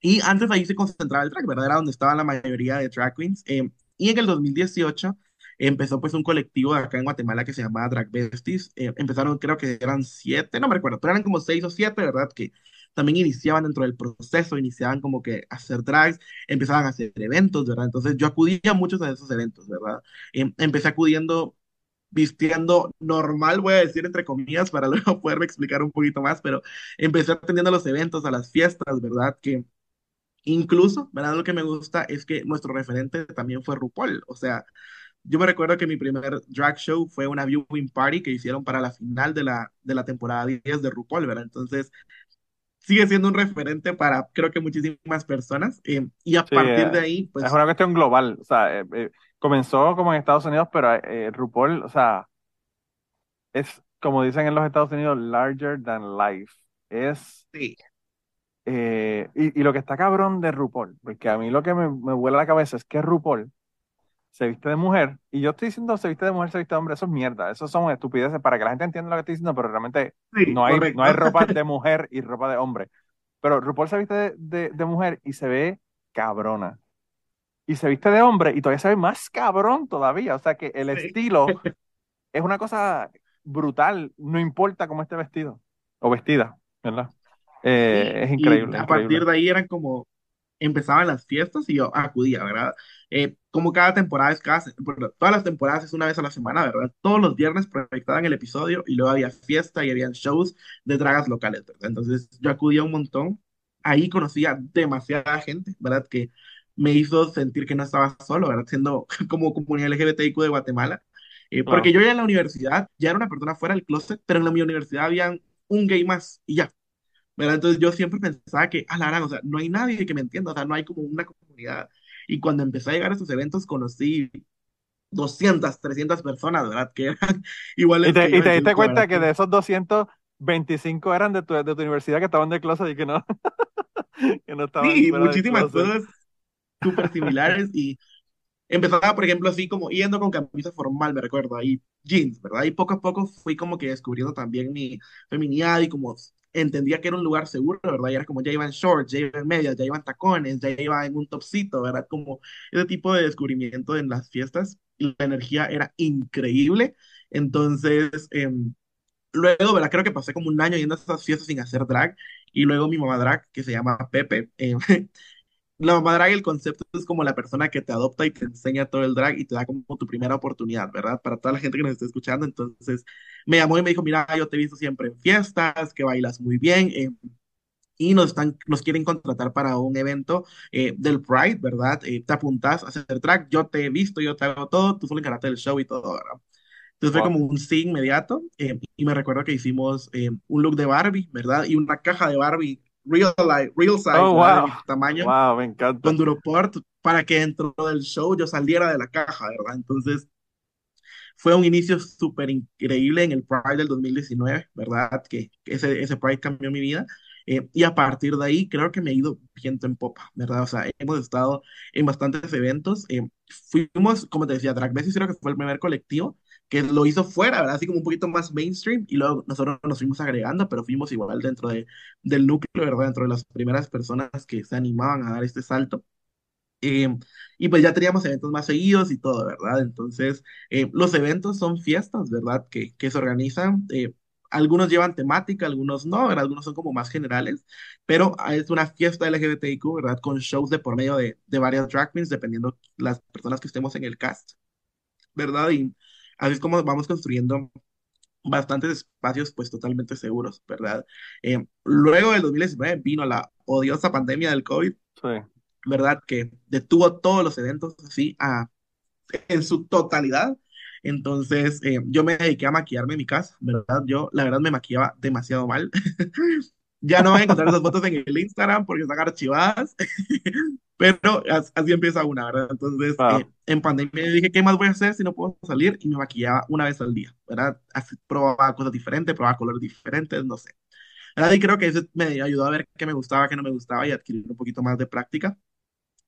y antes ahí se concentraba el drag, ¿verdad? Era donde estaban la mayoría de drag queens. Em, y en el 2018 empezó pues un colectivo de acá en Guatemala que se llamaba Drag Besties. Eh, empezaron, creo que eran siete, no me recuerdo, pero eran como seis o siete, ¿verdad? Que también iniciaban dentro del proceso, iniciaban como que a hacer drags, empezaban a hacer eventos, ¿verdad? Entonces yo acudía a muchos de esos eventos, ¿verdad? Em, empecé acudiendo vistiendo normal, voy a decir entre comillas, para <laughs> luego poderme explicar un poquito más, pero empecé atendiendo a los eventos, a las fiestas, ¿verdad? Que incluso, ¿verdad? Lo que me gusta es que nuestro referente también fue RuPaul, o sea, yo me recuerdo que mi primer drag show fue una viewing party que hicieron para la final de la, de la temporada 10 de RuPaul, ¿verdad? Entonces, sigue siendo un referente para creo que muchísimas personas. Eh, y a partir de eh, ahí, pues... Es una cuestión global, o sea, eh, comenzó como en Estados Unidos, pero RuPaul, o sea, es, como dicen en los Estados Unidos, larger than life. Es... Sí. y, y, lo que está cabrón de RuPaul, porque a mí lo que me, me vuela la cabeza es que RuPaul se viste de mujer, y yo estoy diciendo se viste de mujer, se viste de hombre, eso es mierda, eso son estupideces para que la gente entienda lo que estoy diciendo, pero realmente no, hay, no hay ropa de mujer y ropa de hombre. Pero RuPaul se viste de, de, mujer y se ve cabrona. Y se viste de hombre y todavía se ve más cabrón todavía. O sea que el estilo <laughs> es una cosa brutal, no importa cómo esté vestido o vestida, ¿verdad? Eh, es increíble. a partir de ahí eran como, empezaban las fiestas y yo acudía, ¿verdad? Eh, como cada temporada es cada, todas las temporadas es una vez a la semana, ¿verdad? Todos los viernes proyectaban el episodio y luego había fiesta y habían shows de dragas locales, ¿verdad? Entonces yo acudía un montón, ahí conocía demasiada gente, ¿verdad? Que me hizo sentir que no estaba solo, ¿verdad? Siendo <laughs> como comunidad LGBTIQ de Guatemala. Eh, porque yo ya en la universidad, ya era una persona fuera del closet, pero en la, mi universidad había un gay más y ya, ¿verdad? Entonces yo siempre pensaba que, a la gran, o sea, no hay nadie que me entienda, o sea, no hay como una comunidad. Y cuando empecé a llegar a esos eventos, conocí 200, 300 personas, ¿verdad? Que eran <laughs> iguales. Y te, y te diste cuenta que de esos 225 eran de tu, de tu universidad que estaban de closet y que no, <laughs> que no estaban. Sí, muchísimas cosas súper similares y empezaba, por ejemplo, así como yendo con camisa formal, me recuerdo, ahí jeans, ¿verdad? Y poco a poco fui como que descubriendo también mi feminidad y como entendía que era un lugar seguro, ¿verdad? Y era como ya iba en shorts, ya iba en medias, ya iba en tacones, ya iba en un topcito, ¿verdad? Como ese tipo de descubrimiento en las fiestas y la energía era increíble. Entonces, em, luego, ¿verdad? Creo que pasé como un año yendo a esas fiestas sin hacer drag y luego mi mamá drag, que se llama Pepe, eh, <laughs> la mamá drag, el concepto es como la persona que te adopta y te enseña todo el drag y te da como tu primera oportunidad, ¿verdad? Para toda la gente que nos esté escuchando. Entonces, me llamó y me dijo, mira, yo te he visto siempre en fiestas, que bailas muy bien. Eh, y nos, están, nos quieren contratar para un evento eh, del Pride, ¿verdad? Eh, te apuntas a hacer drag, yo te he visto, yo te hago todo, tú solo encárgate del show y todo, ¿verdad? Entonces fue como un sí inmediato y me recuerdo que hicimos un look de Barbie, ¿verdad? Y una caja de Barbie real life, real size, oh, wow. tamaño, wow, me encanta. con Duroport, para que dentro del show yo saliera de la caja, ¿verdad? Entonces, fue un inicio súper increíble en el Pride del 2019, ¿verdad? Que, ese, ese Pride cambió mi vida. Eh, y a partir de ahí creo que me he ido viento en popa, ¿verdad? O sea, hemos estado en bastantes eventos. Eh, fuimos, como te decía, Drag Messi creo que fue el primer colectivo que lo hizo fuera, ¿verdad? Así como un poquito más mainstream y luego nosotros nos fuimos agregando, pero fuimos igual dentro de, del núcleo, ¿verdad? Dentro de las primeras personas que se animaban a dar este salto. Eh, y pues ya teníamos eventos más seguidos y todo, ¿verdad? Entonces, eh, los eventos son fiestas, ¿verdad? Que, que se organizan. Eh, algunos llevan temática, algunos no, ¿verdad? Algunos son como más generales, pero es una fiesta LGBTIQ, ¿verdad? Con shows de por medio de, de varias drag queens, dependiendo las personas que estemos en el cast, ¿verdad? Y Así es como vamos construyendo bastantes espacios pues totalmente seguros, ¿verdad? Eh, luego del 2019 vino la odiosa pandemia del COVID, ¿verdad? Que detuvo todos los eventos así a en su totalidad. Entonces, eh, yo me dediqué a maquillarme en mi casa, ¿verdad? Yo, la verdad, me maquillaba demasiado mal. <laughs> ya no voy a encontrar esas fotos en el Instagram porque están archivadas, <laughs> pero así empieza una, ¿verdad? Entonces, eh, en pandemia dije, ¿qué más voy a hacer si no puedo salir? Y me maquillaba una vez al día, ¿verdad? Así, probaba cosas diferentes, probaba colores diferentes, no sé. ¿verdad? Y creo que eso me ayudó a ver qué me gustaba, qué no me gustaba y adquirir un poquito más de práctica.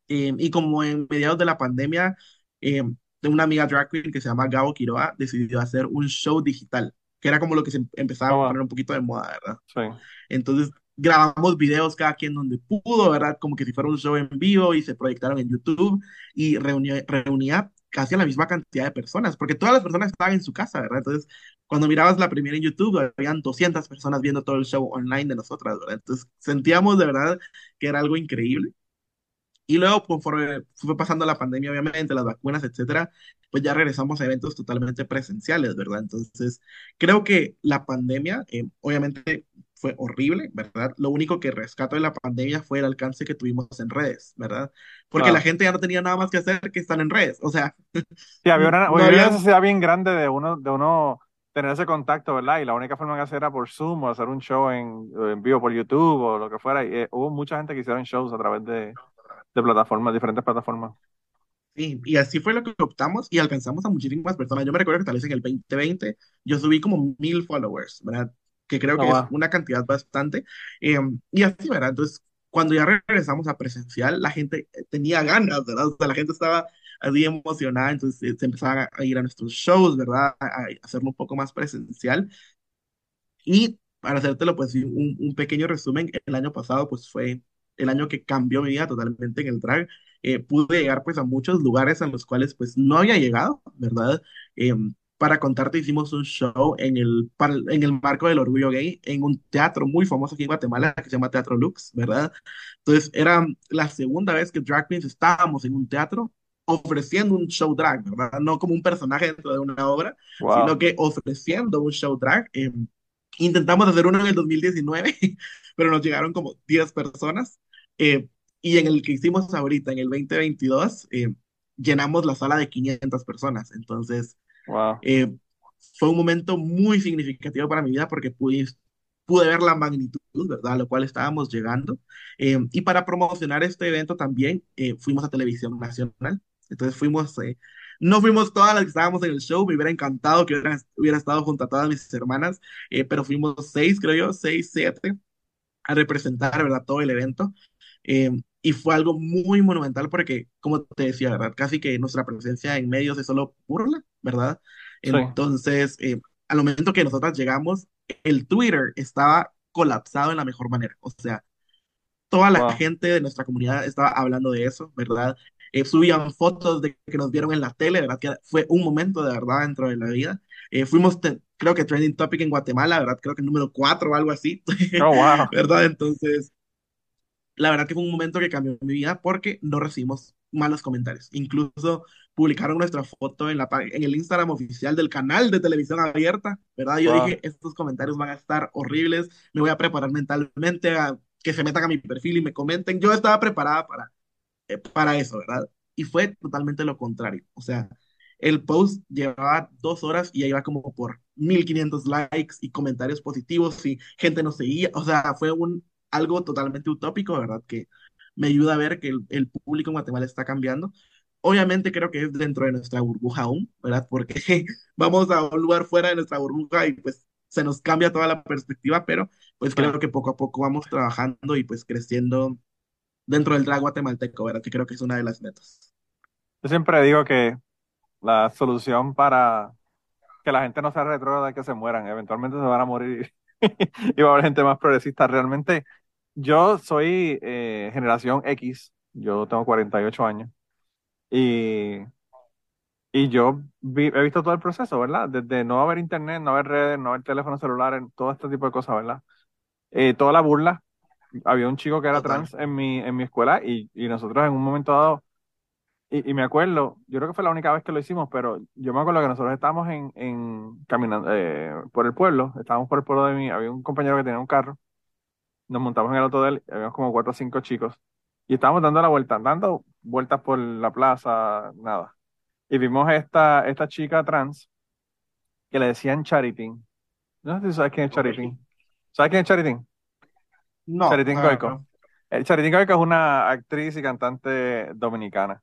Eh, y como en mediados de la pandemia, eh, de una amiga drag queen que se llama Gabo Quiroa, decidió hacer un show digital, que era como lo que se empezaba a poner un poquito de moda, ¿verdad? Sí. Entonces grabamos videos cada quien donde pudo, ¿verdad? Como que si fuera un show en vivo y se proyectaron en YouTube y reunía, reunía casi a la misma cantidad de personas, porque todas las personas estaban en su casa, ¿verdad? Entonces, cuando mirabas la primera en YouTube, habían 200 personas viendo todo el show online de nosotras, ¿verdad? Entonces, sentíamos de verdad que era algo increíble. Y luego, conforme fue pasando la pandemia, obviamente, las vacunas, etcétera, pues ya regresamos a eventos totalmente presenciales, ¿verdad? Entonces, creo que la pandemia, eh, obviamente, fue horrible, ¿verdad? Lo único que rescato de la pandemia fue el alcance que tuvimos en redes, ¿verdad? Porque la gente ya no tenía nada más que hacer que estar en redes, o sea. Sí, había una, <laughs> necesidad bien grande de uno, de uno tener ese contacto, ¿verdad? Y la única forma que hacer era por Zoom o hacer un show en, en vivo por YouTube o lo que fuera. Y, eh, hubo mucha gente que hicieron shows a través de, de plataformas, diferentes plataformas. Sí, y así fue lo que optamos y alcanzamos a muchísimas personas. Yo me recuerdo que tal vez en el 2020 yo subí como mil followers, ¿verdad? Que creo que oh, es una cantidad bastante. Em, y así, ¿verdad? Entonces, cuando ya regresamos a presencial, la gente tenía ganas, ¿verdad? O sea, la gente estaba así emocionada, entonces eh, se empezaba a ir a nuestros shows, ¿verdad? A, hacerlo un poco más presencial. Y para hacértelo, pues, un, un pequeño resumen, el año pasado, pues, fue el año que cambió mi vida totalmente en el drag. Eh, pude llegar pues a muchos lugares a los cuales pues no había llegado, ¿verdad? Eh, para contarte, hicimos un show en el, en el marco del orgullo gay en un teatro muy famoso aquí en Guatemala que se llama Teatro Lux, ¿verdad? Entonces era la segunda vez que Drag Queens estábamos en un teatro ofreciendo un show drag, ¿verdad? No como un personaje dentro de una obra, sino que ofreciendo un show drag. Eh, intentamos hacer uno en el 2019, <laughs> pero nos llegaron como 10 personas. Eh, y en el que hicimos ahorita, en el 2022, eh, llenamos la sala de 500 personas. Entonces, eh, fue un momento muy significativo para mi vida porque pude, pude ver la magnitud, ¿verdad? A lo cual estábamos llegando. y para promocionar este evento también fuimos a Televisión Nacional. Entonces fuimos, no fuimos todas las que estábamos en el show, me hubiera encantado que hubiera, hubiera estado junto a todas mis hermanas, pero fuimos seis, creo yo, seis, siete, a representar, ¿verdad? Todo el evento. Eh, y fue algo muy monumental porque, como te decía, ¿verdad? Casi que nuestra presencia en medios es solo burla, ¿verdad? Entonces, eh, al momento que nosotras llegamos, el Twitter estaba colapsado en la mejor manera. O sea, toda la gente de nuestra comunidad estaba hablando de eso, ¿verdad? Eh, subían fotos de que nos vieron en la tele, ¿verdad? Que fue un momento de verdad dentro de la vida. fuimos, creo que trending topic en Guatemala, ¿verdad? Creo que número cuatro o algo así. Oh, wow. <laughs> ¿Verdad? Entonces, la verdad que fue un momento que cambió mi vida porque no recibimos malos comentarios. Incluso publicaron nuestra foto en, la, en el Instagram oficial del canal de televisión abierta, ¿verdad? Yo dije, estos comentarios van a estar horribles, me voy a preparar mentalmente a que se metan a mi perfil y me comenten. Yo estaba preparada para, eh, para eso, ¿verdad? Y fue totalmente lo contrario. O sea, el post llevaba dos horas y ya iba como por 1500 likes y comentarios positivos y gente nos seguía. O sea, fue un algo totalmente utópico, ¿verdad? Que me ayuda a ver que el, público en Guatemala está cambiando. Obviamente creo que es dentro de nuestra burbuja aún, ¿verdad? Porque <laughs> vamos a un lugar fuera de nuestra burbuja y pues se nos cambia toda la perspectiva, pero pues creo que poco a poco vamos trabajando y pues creciendo dentro del drag guatemalteco, ¿verdad? Que creo que es una de las metas. Yo siempre digo que la solución para que la gente no sea retrógrada es que se mueran, eventualmente se van a morir y <laughs> va a haber gente más progresista. Realmente yo soy eh, generación X, yo tengo 48 años y, y yo he visto todo el proceso, ¿verdad? Desde no haber internet, no haber redes, no haber teléfonos celulares, todo este tipo de cosas, ¿verdad? Eh, toda la burla. Había un chico que era trans en mi, en mi escuela y, y nosotros en un momento dado y, me acuerdo, yo creo que fue la única vez que lo hicimos, pero yo me acuerdo que nosotros estábamos en, en caminando eh, por el pueblo, estábamos por el pueblo de mí, había un compañero que tenía un carro, nos montamos en el auto de él, habíamos como cuatro o cinco chicos, y estábamos dando la vuelta, dando vueltas por la plaza, nada. y vimos esta, esta chica trans que le decían Charity. No sé si sabes quién es Charity. ¿Sabes quién es Charity? No. Charitín no, Goico. no. Eh, Charitín Goico es una actriz y cantante dominicana.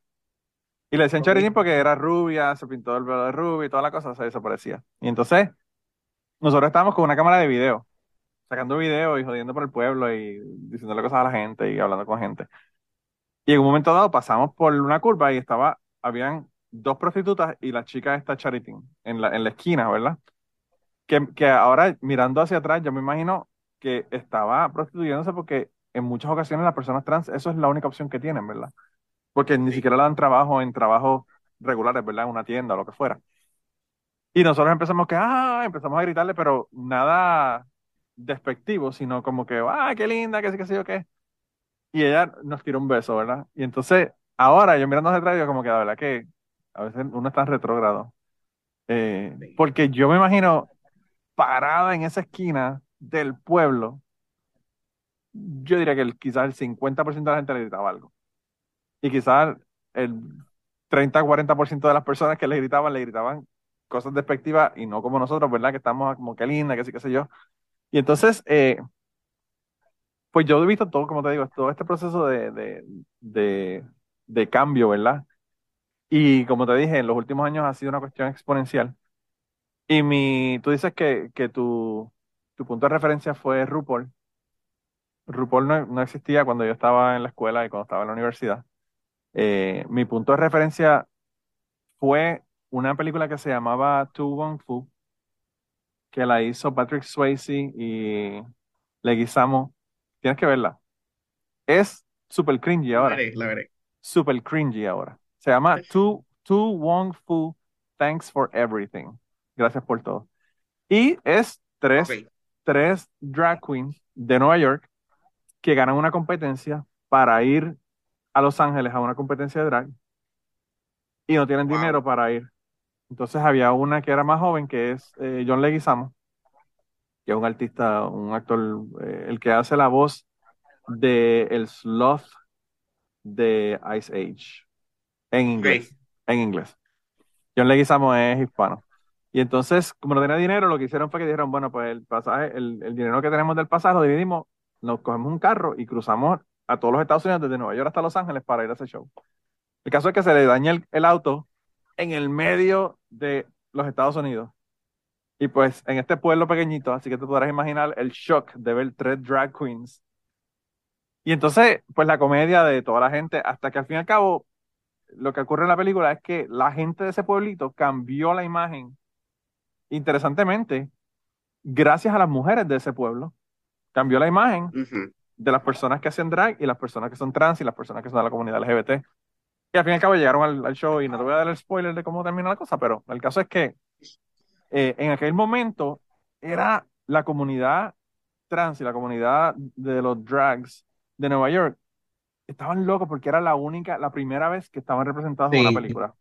Y le decían Ok. Charitín porque era rubia, se pintó el pelo de rubia y toda la cosa, se desaparecía. Y entonces, nosotros estábamos con una cámara de video, sacando video y jodiendo por el pueblo y diciéndole cosas a la gente y hablando con gente. Y en un momento dado pasamos por una curva y estaba, habían dos prostitutas y la chica esta Charitín en la, en la esquina, ¿verdad? Que, que ahora mirando hacia atrás, yo me imagino que estaba prostituyéndose porque en muchas ocasiones las personas trans, eso es la única opción que tienen, ¿verdad? Porque ni siquiera le dan trabajo en trabajos regulares, ¿verdad? En una tienda o lo que fuera. Y nosotros empezamos que, ah, empezamos a gritarle, pero nada despectivo, sino como que, ah, qué linda, qué sé, qué sé yo qué. Y ella nos tiró un beso, ¿verdad? Y entonces, ahora yo mirando hacia atrás, digo como que la verdad que a veces uno está en retrógrado. Eh, porque yo me imagino parada en esa esquina del pueblo, yo diría que el, quizás el 50% de la gente le gritaba algo. Y quizás el 30-40% de las personas que le gritaban, le gritaban cosas despectivas y no como nosotros, ¿verdad? Que estamos como que linda, que sí, qué sé yo. Y entonces, eh, pues yo he visto todo, como te digo, todo este proceso de, de, de, de cambio, ¿verdad? Y como te dije, en los últimos años ha sido una cuestión exponencial. Y mi, tú dices que, que tu, tu punto de referencia fue RuPaul. RuPaul no, no existía cuando yo estaba en la escuela y cuando estaba en la universidad. Eh, mi punto de referencia fue una película que se llamaba Tu Wong Fu, que la hizo Patrick Swayze y Leguizamo. Tienes que verla. Es super cringy La ahora. veré, la veré. Super cringy ahora. Se llama Tu, tu Wong Fu, Thanks for Everything. Gracias por todo. Y es tres, tres drag queens de Nueva York que ganan una competencia para ir a Los Ángeles a una competencia de drag y no tienen Wow. dinero para ir. Entonces había una que era más joven, que es eh, John Leguizamo, que es un artista, un actor, eh, el que hace la voz de el sloth de Ice Age en inglés. En inglés. John Leguizamo es hispano. Y entonces, como no tenía dinero, lo que hicieron fue que dijeron, bueno, pues el pasaje, el, el dinero que tenemos del pasaje lo dividimos, nos cogemos un carro y cruzamos a todos los Estados Unidos, desde Nueva York hasta Los Ángeles, para ir a ese show. El caso es que se le daña el, el auto en el medio de los Estados Unidos. Y pues en este pueblo pequeñito, así que te podrás imaginar el shock de ver tres drag queens. Y entonces, pues la comedia de toda la gente, hasta que al fin y al cabo, lo que ocurre en la película es que la gente de ese pueblito cambió la imagen, interesantemente, gracias a las mujeres de ese pueblo. Cambió la imagen de las personas que hacen drag y las personas que son trans y las personas que son de la comunidad LGBT. Y al fin y al cabo llegaron al, al show y no te voy a dar el spoiler de cómo termina la cosa, pero el caso es que eh, en aquel momento era la comunidad trans y la comunidad de los drags de Nueva York estaban locos porque era la única, la primera vez que estaban representados en Sí. una película.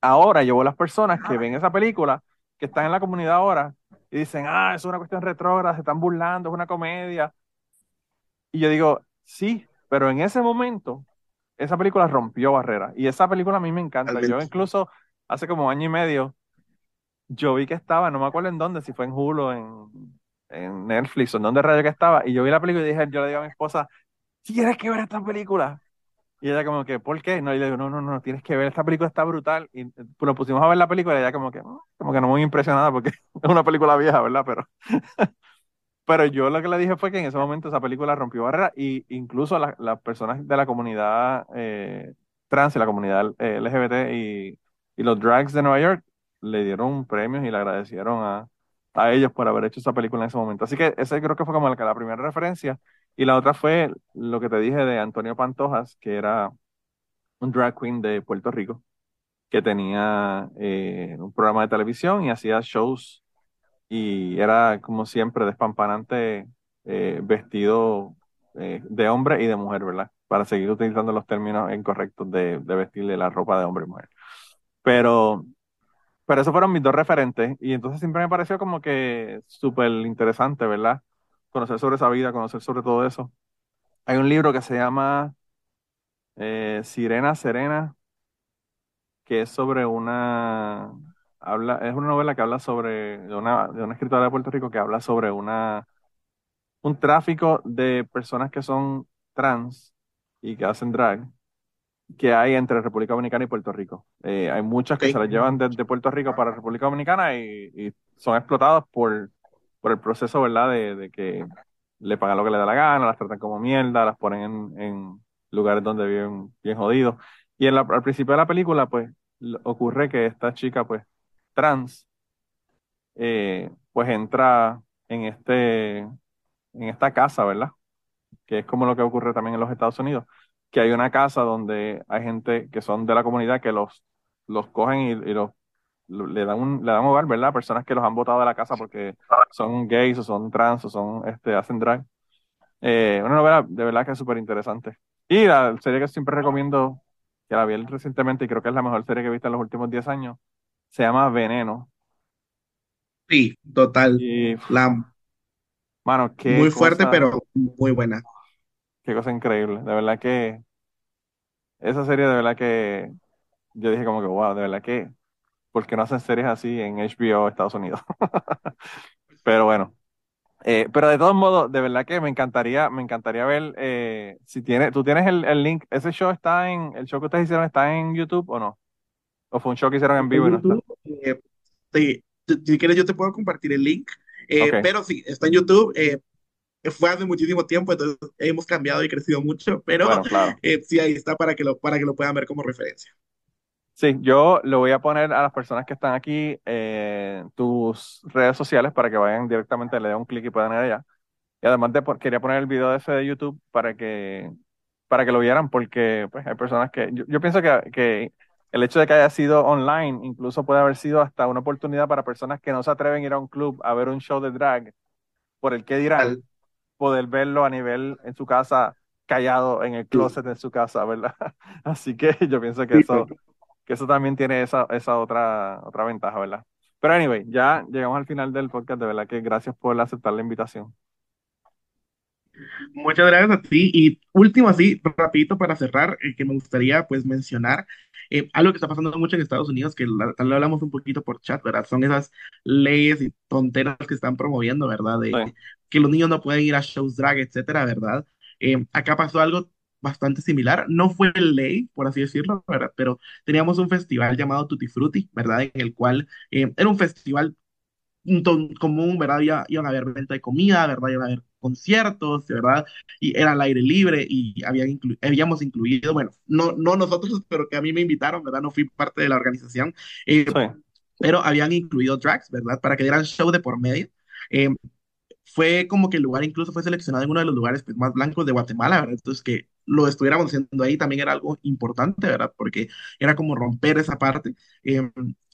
Ahora llevo las personas que ven esa película, que están en la comunidad ahora, y dicen, ah, es una cuestión retrógrada, se están burlando, es una comedia. Y yo digo, sí, pero en ese momento, esa película rompió barreras. Y esa película a mí me encanta. Yo incluso hace como año y medio, yo vi que estaba, no me acuerdo en dónde, si fue en Hulu, en, en Netflix o en dónde rayo que estaba, y yo vi la película y dije, yo le digo a mi esposa, tienes que ver esta película. Y ella como que, ¿por qué? No, y le digo, no, no, no, tienes que ver, esta película está brutal. Y eh, pues, nos pusimos a ver la película y ella como que, "Mm", como que no muy impresionada porque <laughs> es una película vieja, ¿verdad? Pero, pero yo lo que le dije fue que en ese momento esa película rompió barreras y incluso la- las personas de la comunidad eh, trans y la comunidad eh, LGBT y, y los drags de Nueva York le dieron premios y le agradecieron a, a ellos por haber hecho esa película en ese momento. Así que ese creo que fue como la, la primera referencia. Y la otra fue lo que te dije de Antonio Pantojas, que era un drag queen de Puerto Rico, que tenía eh, un programa de televisión y hacía shows y era como siempre despampanante eh, vestido eh, de hombre y de mujer, ¿verdad? Para seguir utilizando los términos incorrectos de, de vestirle la ropa de hombre y mujer. Pero, pero esos fueron mis dos referentes y entonces siempre me pareció como que súper interesante, ¿verdad? Conocer sobre esa vida, conocer sobre todo eso. Hay un libro que se llama eh, Sirena Serena, que es sobre una, habla, es una novela que habla sobre, de una, de una escritora de Puerto Rico que habla sobre una, un tráfico de personas que son trans y que hacen drag que hay entre República Dominicana y Puerto Rico. Eh, hay muchas que se las llevan desde Puerto Rico para República Dominicana y, son explotadas por, por el proceso, ¿verdad? De, que le pagan lo que le da la gana, las tratan como mierda, las ponen en, lugares donde viven bien jodidos. Y en al principio de la película, pues, ocurre que esta chica, pues, trans, eh, pues entra en este, en esta casa, ¿verdad? Que es como lo que ocurre también en los Estados Unidos que hay una casa donde hay gente que son de la comunidad que los, los cogen y, los le dan un, le dan hogar, ¿verdad? Personas que los han votado de la casa porque son gays o son trans o son, este, hacen drag. Eh, una novela de verdad que es súper interesante. Y la serie que siempre recomiendo, que la vi recientemente y creo que es la mejor serie que he visto en los últimos 10 años, se llama Veneno. Sí, total. la... Mano, muy fuerte, pero muy buena. Qué cosa increíble. De verdad que esa serie, de verdad que yo dije como que, wow, de verdad que, ¿por qué no hacen series así en HBO Estados Unidos? <laughs> pero bueno. Eh, pero de todos modos, de verdad que me encantaría, me encantaría ver eh, si tiene, tú tienes el, link, ese show está en, el show que ustedes hicieron está en YouTube o no? ¿O fue un show que hicieron en vivo? Eh, sí, si quieres yo te puedo compartir el link, pero sí, está en YouTube fue hace muchísimo tiempo, entonces hemos cambiado y crecido mucho, pero <laughs> eh, sí, ahí está para que, lo, para que lo puedan ver como referencia. Sí, yo lo voy a poner a las personas que están aquí eh, tus redes sociales para que vayan directamente, le den un clic y puedan ir allá. Y además de, quería poner el video ese de YouTube para que, para que lo vieran, porque pues, hay personas que, yo, pienso que, que el hecho de que haya sido online incluso puede haber sido hasta una oportunidad para personas que no se atreven a ir a un club a ver un show de drag por el que dirán poder verlo a nivel en su casa, callado en el closet de su casa, ¿verdad? <laughs> Así que <laughs> yo pienso que eso, que eso también tiene esa, esa otra, otra ventaja, ¿verdad? Pero anyway, ya llegamos al final del podcast, de verdad que gracias por aceptar la invitación. Muchas gracias a ti. Y último así, rapidito para cerrar, eh, que me gustaría pues mencionar eh, algo que está pasando mucho en Estados Unidos, que tal vez hablamos un poquito por chat, ¿verdad? Son esas leyes y tonteras que están promoviendo, ¿verdad? De que los niños no pueden ir a shows drag, etcétera, ¿verdad? Eh, acá pasó algo bastante similar. No fue ley, por así decirlo, ¿verdad? Pero teníamos un festival llamado Tutti Frutti, ¿verdad? En el cual era un festival común, ¿verdad? iban a haber venta de comida, ¿verdad? Iban a haber conciertos, ¿verdad? Y era al aire libre y habían habíamos incluido, bueno, no, no nosotros, <laughs> pero que a mí me invitaron, ¿verdad? No fui parte de la organización, eh, pero habían incluido drags, ¿verdad? Para que dieran show de por medio. Eh, fue como que el lugar incluso fue seleccionado en uno de los lugares pues, más blancos de Guatemala, ¿verdad? Entonces que lo estuviéramos haciendo ahí también era algo importante, ¿verdad? Porque era como romper esa parte. Eh,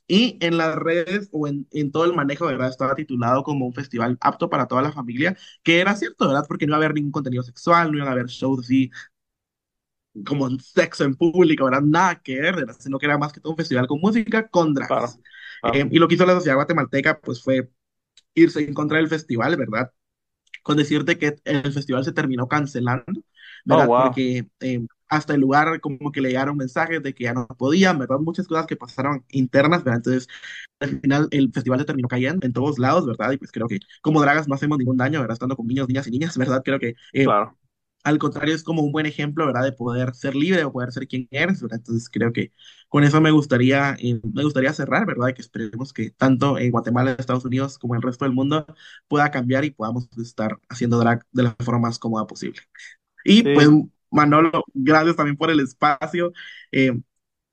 y en las redes o en, todo el manejo, ¿verdad? Estaba titulado como un festival apto para toda la familia, que era cierto, ¿verdad? Porque no iba a haber ningún contenido sexual, no iban a haber shows así como sexo en público, ¿verdad? Nada que ver, ¿verdad? Sino que era más que todo un festival con música, con drags. Eh, y lo que hizo la sociedad guatemalteca, pues fue irse en contra del festival, ¿verdad? Con decirte que el festival se terminó cancelando, ¿verdad? Oh, Porque eh, hasta el lugar como que le llegaron mensajes de que ya no podían, ¿verdad? Muchas cosas que pasaron internas, ¿verdad? Entonces, al final el festival se terminó cayendo en todos lados, ¿verdad? Y pues creo que como dragas no hacemos ningún daño, ¿verdad? Estando con niños, niñas y niñas, ¿verdad? Creo que... Eh, claro. Al contrario, es como un buen ejemplo, ¿verdad? De poder ser libre o poder ser quien eres, ¿verdad? Entonces creo que con eso me gustaría, eh, me gustaría cerrar, ¿verdad? Que esperemos que tanto en Guatemala, Estados Unidos, como en el resto del mundo pueda cambiar y podamos estar haciendo drag de la forma más cómoda posible. Y pues Manolo, gracias también por el espacio. Eh,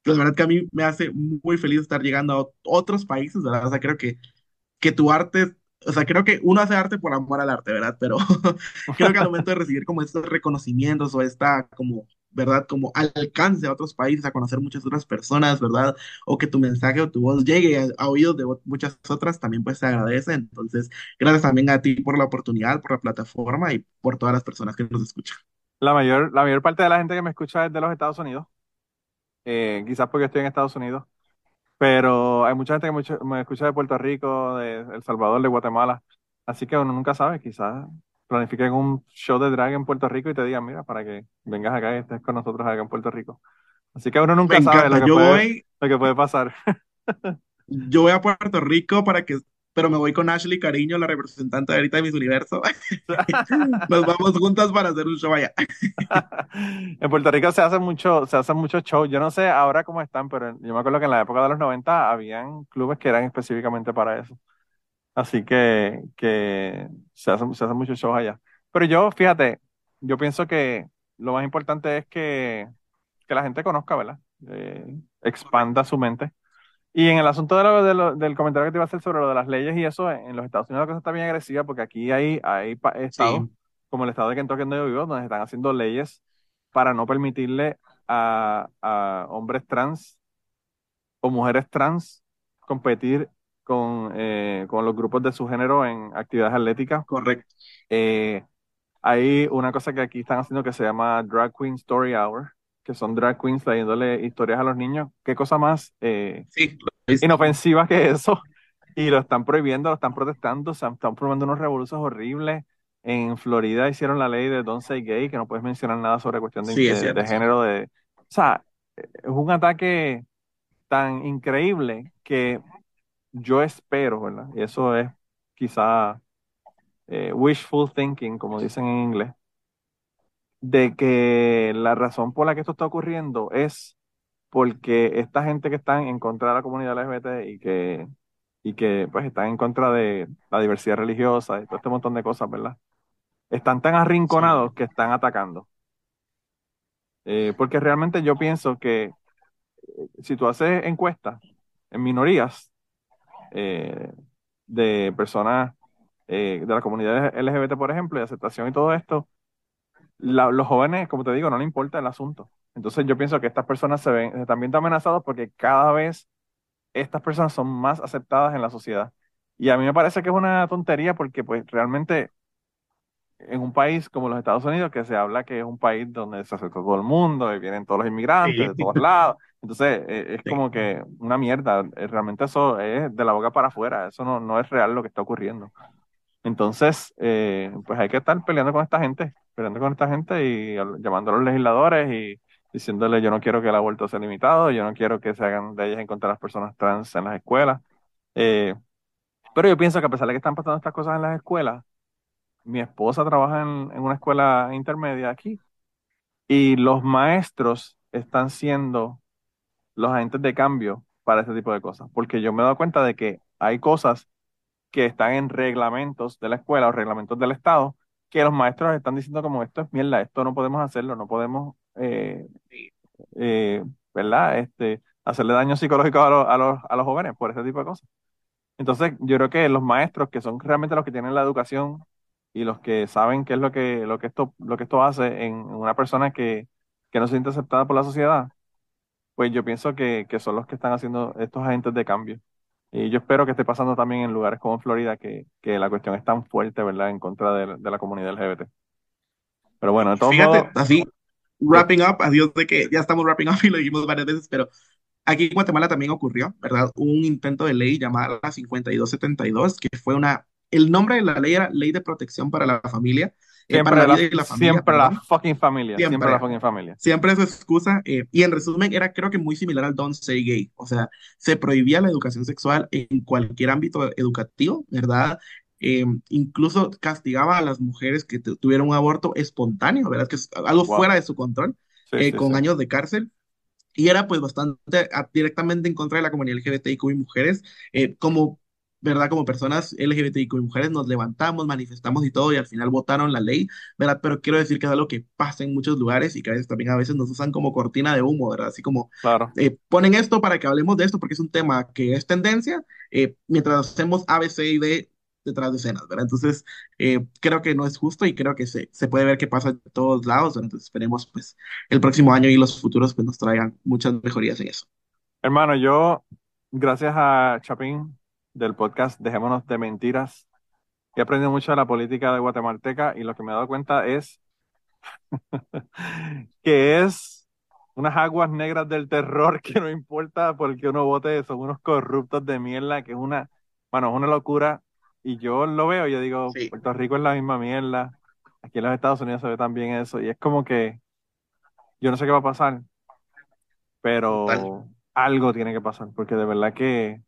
la verdad que a mí me hace muy feliz estar llegando a otros países, ¿verdad? O sea, creo que, que tu arte, o sea, creo que uno hace arte por amor al arte, ¿verdad? Pero <laughs> creo que al momento de recibir como estos reconocimientos o esta como, ¿verdad? Como alcance a otros países, a conocer muchas otras personas, ¿verdad? O que tu mensaje o tu voz llegue a, oídos de muchas otras, también pues se agradece. Entonces, gracias también a ti por la oportunidad, por la plataforma y por todas las personas que nos escuchan. La mayor, la mayor parte de la gente que me escucha es de los Estados Unidos. Eh, quizás porque estoy en Estados Unidos. Pero hay mucha gente que me, escucha de Puerto Rico, de El Salvador, de Guatemala. Así que uno nunca sabe, quizás planifiquen un show de drag en Puerto Rico y te digan, mira, para que vengas acá y estés con nosotros acá en Puerto Rico. Así que uno nunca sabe lo que, puede, lo que puede pasar. <laughs> yo voy a Puerto Rico para que pero me voy con Ashley Cariño, la representante ahorita de Miss Universo. <laughs> Nos vamos juntas para hacer un show allá. <laughs> en Puerto Rico se hace mucho, se hacen muchos shows. Yo no sé ahora cómo están, pero yo me acuerdo que en la época de los 90 habían clubes que eran específicamente para eso. Así que, que se hacen, se hacen muchos shows allá. Pero yo, fíjate, yo pienso que lo más importante es que, que la gente conozca, ¿verdad? Eh, expanda su mente y en el asunto de del comentario que te iba a hacer sobre lo de las leyes y eso, en los Estados Unidos la cosa está bien agresiva porque aquí hay, hay estados, como el estado de Kentucky donde yo vivo, donde están haciendo leyes para no permitirle a, hombres trans o mujeres trans competir con, eh, con los grupos de su género en actividades atléticas. Correcto. Eh, hay una cosa que aquí están haciendo que se llama Drag Queen Story Hour, que son drag queens trayéndole historias a los niños. ¿Qué cosa más eh, inofensiva que eso? <laughs> Y lo están prohibiendo, lo están protestando, se están formando unos revoluciones horribles. En Florida hicieron la ley de Don't Say Gay, que no puedes mencionar nada sobre cuestión de, de, género. De, o sea, es un ataque tan increíble que yo espero, ¿verdad? Y eso es quizá eh, wishful thinking, como dicen en inglés, de que la razón por la que esto está ocurriendo es porque esta gente que está en contra de la comunidad LGBT y que, y que pues están en contra de la diversidad religiosa y todo este montón de cosas, ¿verdad? Están tan arrinconados que están atacando. Eh, porque realmente yo pienso que eh, si tú haces encuestas en minorías eh, de personas de la comunidad LGBT, por ejemplo, y aceptación y todo esto, los jóvenes, como te digo, no les importa el asunto. Entonces yo pienso que estas personas se ven, también están amenazados porque cada vez estas personas son más aceptadas en la sociedad. Y a mí me parece que es una tontería porque pues realmente en un país como los Estados Unidos, que se habla que es un país donde se acepta todo el mundo y vienen todos los inmigrantes de todos lados, entonces e, es como que una mierda, eh, realmente eso es de la boca para afuera, eso no, no es real lo que está ocurriendo. Entonces, eh, pues hay que estar peleando con esta gente, peleando con esta gente y llamando a los legisladores y diciéndole yo no quiero que el aborto sea limitado, yo no quiero que se hagan leyes en contra de las personas trans en las escuelas. Eh, pero yo pienso que a pesar de que están pasando estas cosas en las escuelas, mi esposa trabaja en, en una escuela intermedia aquí y los maestros están siendo los agentes de cambio para este tipo de cosas, porque yo me he dado cuenta de que hay cosas que están en reglamentos de la escuela o reglamentos del Estado, que los maestros están diciendo como esto es mierda, esto no podemos hacerlo, no podemos, eh, eh, ¿verdad? Este, hacerle daño psicológico a, a, los, a los jóvenes por ese tipo de cosas. Entonces, yo creo que los maestros, que son realmente los que tienen la educación y los que saben qué es lo que, lo que, esto, lo que esto hace en una persona que, que no se siente aceptada por la sociedad, pues yo pienso que, que son los que están haciendo estos agentes de cambio. Y yo espero que esté pasando también en lugares como Florida, que, que la cuestión es tan fuerte, ¿verdad?, en contra de, de la comunidad LGBT. Pero bueno, de Fíjate, así, wrapping up, adiós de que ya estamos wrapping up y lo dijimos varias veces, pero aquí en Guatemala también ocurrió, ¿verdad? Un intento de ley llamada la 5272, que fue una, el nombre de la ley era Ley de Protección para la Familia, Siempre la, familia. Siempre la fucking familia. Siempre, la fucking familia. Siempre su excusa. Eh, y en resumen, era creo que muy similar al Don't Say Gay. O sea, se prohibía la educación sexual en cualquier ámbito educativo, ¿verdad? Eh, incluso castigaba a las mujeres que tuvieron un aborto espontáneo, ¿verdad? Que es algo fuera de su control, eh, con años de cárcel. Y era pues bastante directamente en contra de la comunidad LGBTIQ y mujeres, como ¿verdad? Como personas LGBTIQ y mujeres nos levantamos, manifestamos y todo, y al final votaron la ley, ¿verdad? Pero quiero decir que es algo que pasa en muchos lugares y que a veces también a veces nos usan como cortina de humo, ¿verdad? Así como eh, ponen esto para que hablemos de esto porque es un tema que es tendencia, eh, mientras hacemos A, B, C y D detrás de escenas, ¿verdad? Entonces, eh, creo que no es justo y creo que se, se puede ver que pasa en todos lados, entonces esperemos pues el próximo año y los futuros pues nos traigan muchas mejorías en eso. Hermano, yo, gracias a Chapín del podcast Dejémonos de Mentiras. He aprendido mucho de la política de guatemalteca y lo que me he dado cuenta es <laughs> que es unas aguas negras del terror que no importa porque uno vote, son unos corruptos de mierda, que es una, bueno, es una locura. Y yo lo veo, yo digo, Puerto Rico es la misma mierda, aquí en los Estados Unidos se ve también eso, y es como que yo no sé qué va a pasar, pero algo tiene que pasar, porque de verdad que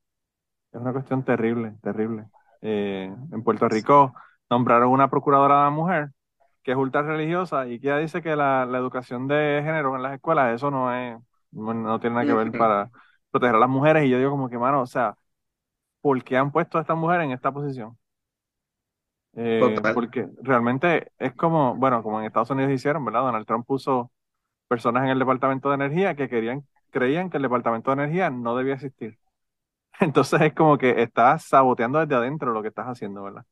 es una cuestión terrible, terrible. Eh, en Puerto Rico nombraron una procuradora de la mujer que es ultra religiosa y que ella dice que la, educación de género en las escuelas, eso no es, no, tiene nada que ver para proteger a las mujeres. Y yo digo como que, mano, o sea, ¿por qué han puesto a esta mujer en esta posición? Eh, porque realmente es como, bueno, como en Estados Unidos hicieron, ¿verdad? Donald Trump puso personas en el Departamento de Energía que querían, creían que el Departamento de Energía no debía existir. Entonces es como que estás saboteando desde adentro lo que estás haciendo, ¿verdad?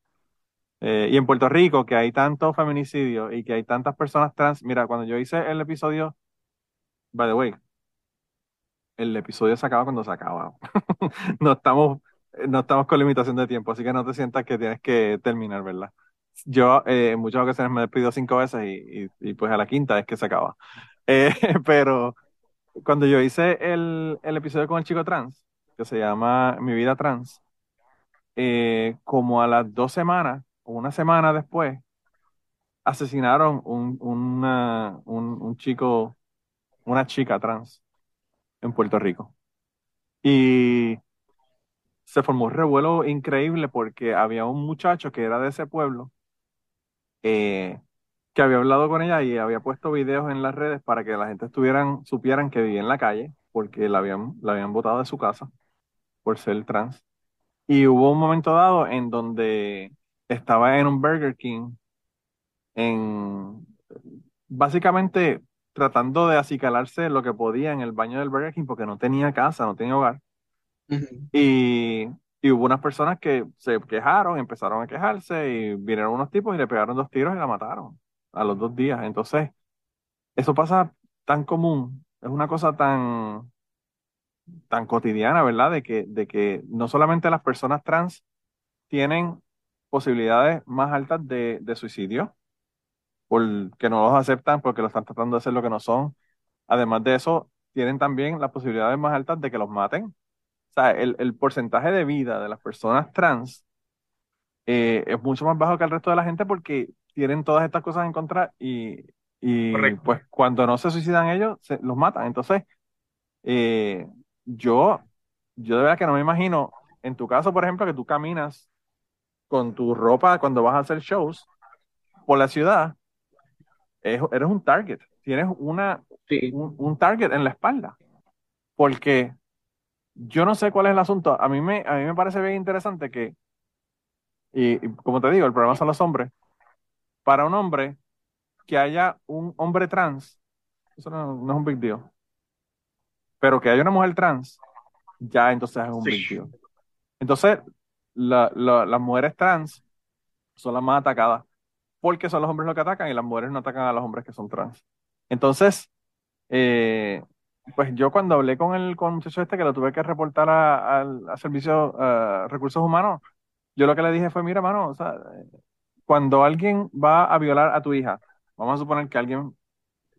Eh, y en Puerto Rico, que hay tantos feminicidios y que hay tantas personas trans, mira, cuando yo hice el episodio, by the way, el episodio se acaba cuando se acaba. <laughs> no estamos, no estamos con limitación de tiempo, así que no te sientas que tienes que terminar, ¿verdad? Yo eh, en muchas ocasiones me despido cinco veces y, y, pues a la quinta es que se acaba. <laughs> Eh, pero cuando yo hice el, el episodio con el chico trans, que se llama Mi vida trans, eh, como a las dos semanas, o una semana después, asesinaron un, un, un chico, una chica trans en Puerto Rico. Y se formó un revuelo increíble porque había un muchacho que era de ese pueblo eh, que había hablado con ella y había puesto videos en las redes para que la gente supieran que vivía en la calle porque la habían, la habían botado de su casa por ser trans. Y hubo un momento dado en donde estaba en un Burger King, en básicamente tratando de acicalarse lo que podía en el baño del Burger King porque no tenía casa, no tenía hogar. y, y, hubo unas personas que se quejaron, empezaron a quejarse y vinieron unos tipos y le pegaron dos tiros y la mataron a los dos días. Entonces, eso pasa tan común, es una cosa tan tan cotidiana, ¿verdad? De que, de que no solamente las personas trans tienen posibilidades más altas de, de suicidio, porque no los aceptan, porque lo están tratando de hacer lo que no son. Además de eso, tienen también las posibilidades más altas de que los maten. O sea, el, el porcentaje de vida de las personas trans eh, es mucho más bajo que el resto de la gente porque tienen todas estas cosas en contra y, y pues cuando no se suicidan ellos, se, los matan. Entonces, eh, yo, yo de verdad que no me imagino, en tu caso, por ejemplo, que tú caminas con tu ropa cuando vas a hacer shows por la ciudad, eres un target, tienes una, un, target en la espalda, porque yo no sé cuál es el asunto, a mí me, a mí me parece bien interesante que, y, como te digo, el problema son los hombres, para un hombre que haya un hombre trans, eso no, no es un big deal. Pero que haya una mujer trans, ya entonces es un sí. Entonces, las mujeres trans son las más atacadas porque son los hombres los que atacan y las mujeres no atacan a los hombres que son trans. Entonces, eh, pues yo cuando hablé con el, con muchacho este que lo tuve que reportar al servicio uh, recursos humanos, yo lo que le dije fue, mira, mano, o sea, cuando alguien va a violar a tu hija, vamos a suponer que alguien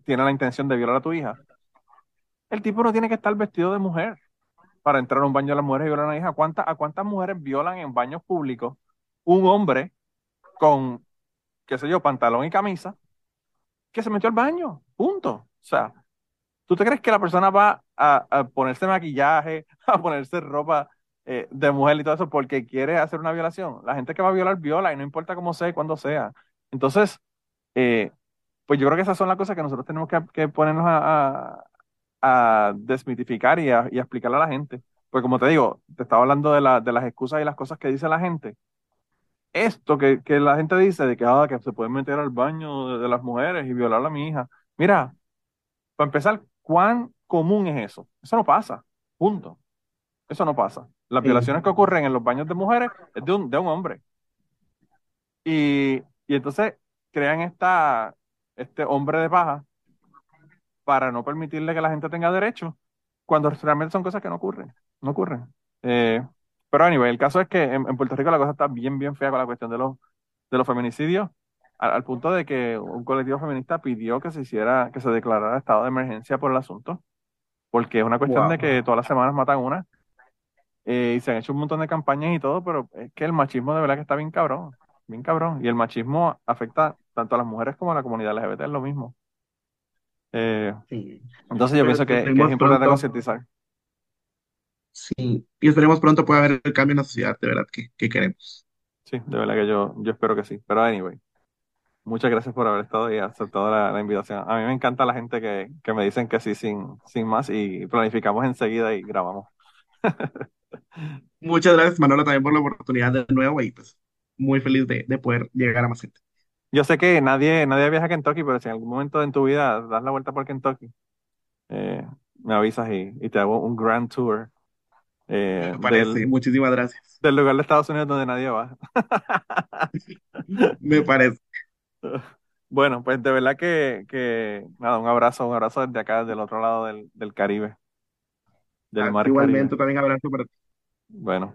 tiene la intención de violar a tu hija, el tipo no tiene que estar vestido de mujer para entrar a un baño de las mujeres y violar a una hija. ¿A cuántas, mujeres violan en baños públicos un hombre con, qué sé yo, pantalón y camisa que se metió al baño? Punto. O sea, ¿tú te crees que la persona va a, ponerse maquillaje, <laughs> a ponerse ropa eh, de mujer y todo eso porque quiere hacer una violación? La gente que va a violar, viola y no importa cómo sea y cuándo sea. Entonces, eh, pues yo creo que esas son las cosas que nosotros tenemos que, ponernos a, a desmitificar y a, y explicarle a la gente. Pues como te digo, te estaba hablando de, la, de las excusas y las cosas que dice la gente. Esto que, que la gente dice de que, ah, que se puede meter al baño de, las mujeres y violar a mi hija. Mira, para empezar, ¿cuán común es eso? Eso no pasa. Punto. Eso no pasa. Las violaciones que ocurren en los baños de mujeres es de un, de un hombre. Y, y entonces crean esta, este hombre de paja para no permitirle que la gente tenga derecho, cuando realmente son cosas que no ocurren, no ocurren. Eh, pero anyway, el caso es que en, Puerto Rico la cosa está bien, bien fea con la cuestión de los, de los feminicidios, al, punto de que un colectivo feminista pidió que se hiciera, que se declarara estado de emergencia por el asunto, porque es una cuestión de que todas las semanas matan una, eh, y se han hecho un montón de campañas y todo, pero es que el machismo de verdad que está bien cabrón, bien cabrón, y el machismo afecta tanto a las mujeres como a la comunidad LGBT, es lo mismo. Eh, entonces yo pienso que, es importante concientizar. Sí, y esperemos pronto pueda haber el cambio en la sociedad, de verdad, que, queremos. Sí, de verdad que yo, yo espero que sí. Pero anyway, muchas gracias por haber estado y aceptado la, la invitación. A mí me encanta la gente que, que me dicen que sí sin, sin más y planificamos enseguida y grabamos. <laughs> Muchas gracias, Manolo, también por la oportunidad de nuevo y pues muy feliz de, de poder llegar a más gente. Yo sé que nadie, nadie viaja a Kentucky, pero si en algún momento en tu vida das la vuelta por Kentucky, eh, me avisas y, y, te hago un grand tour. Eh, parece, muchísimas gracias. Del lugar de Estados Unidos donde nadie va. <laughs> me parece. Bueno, pues de verdad que, que, nada, un abrazo, un abrazo desde acá, del otro lado del, del Caribe. Del ah, mar igualmente, también abrazo para ti. Bueno,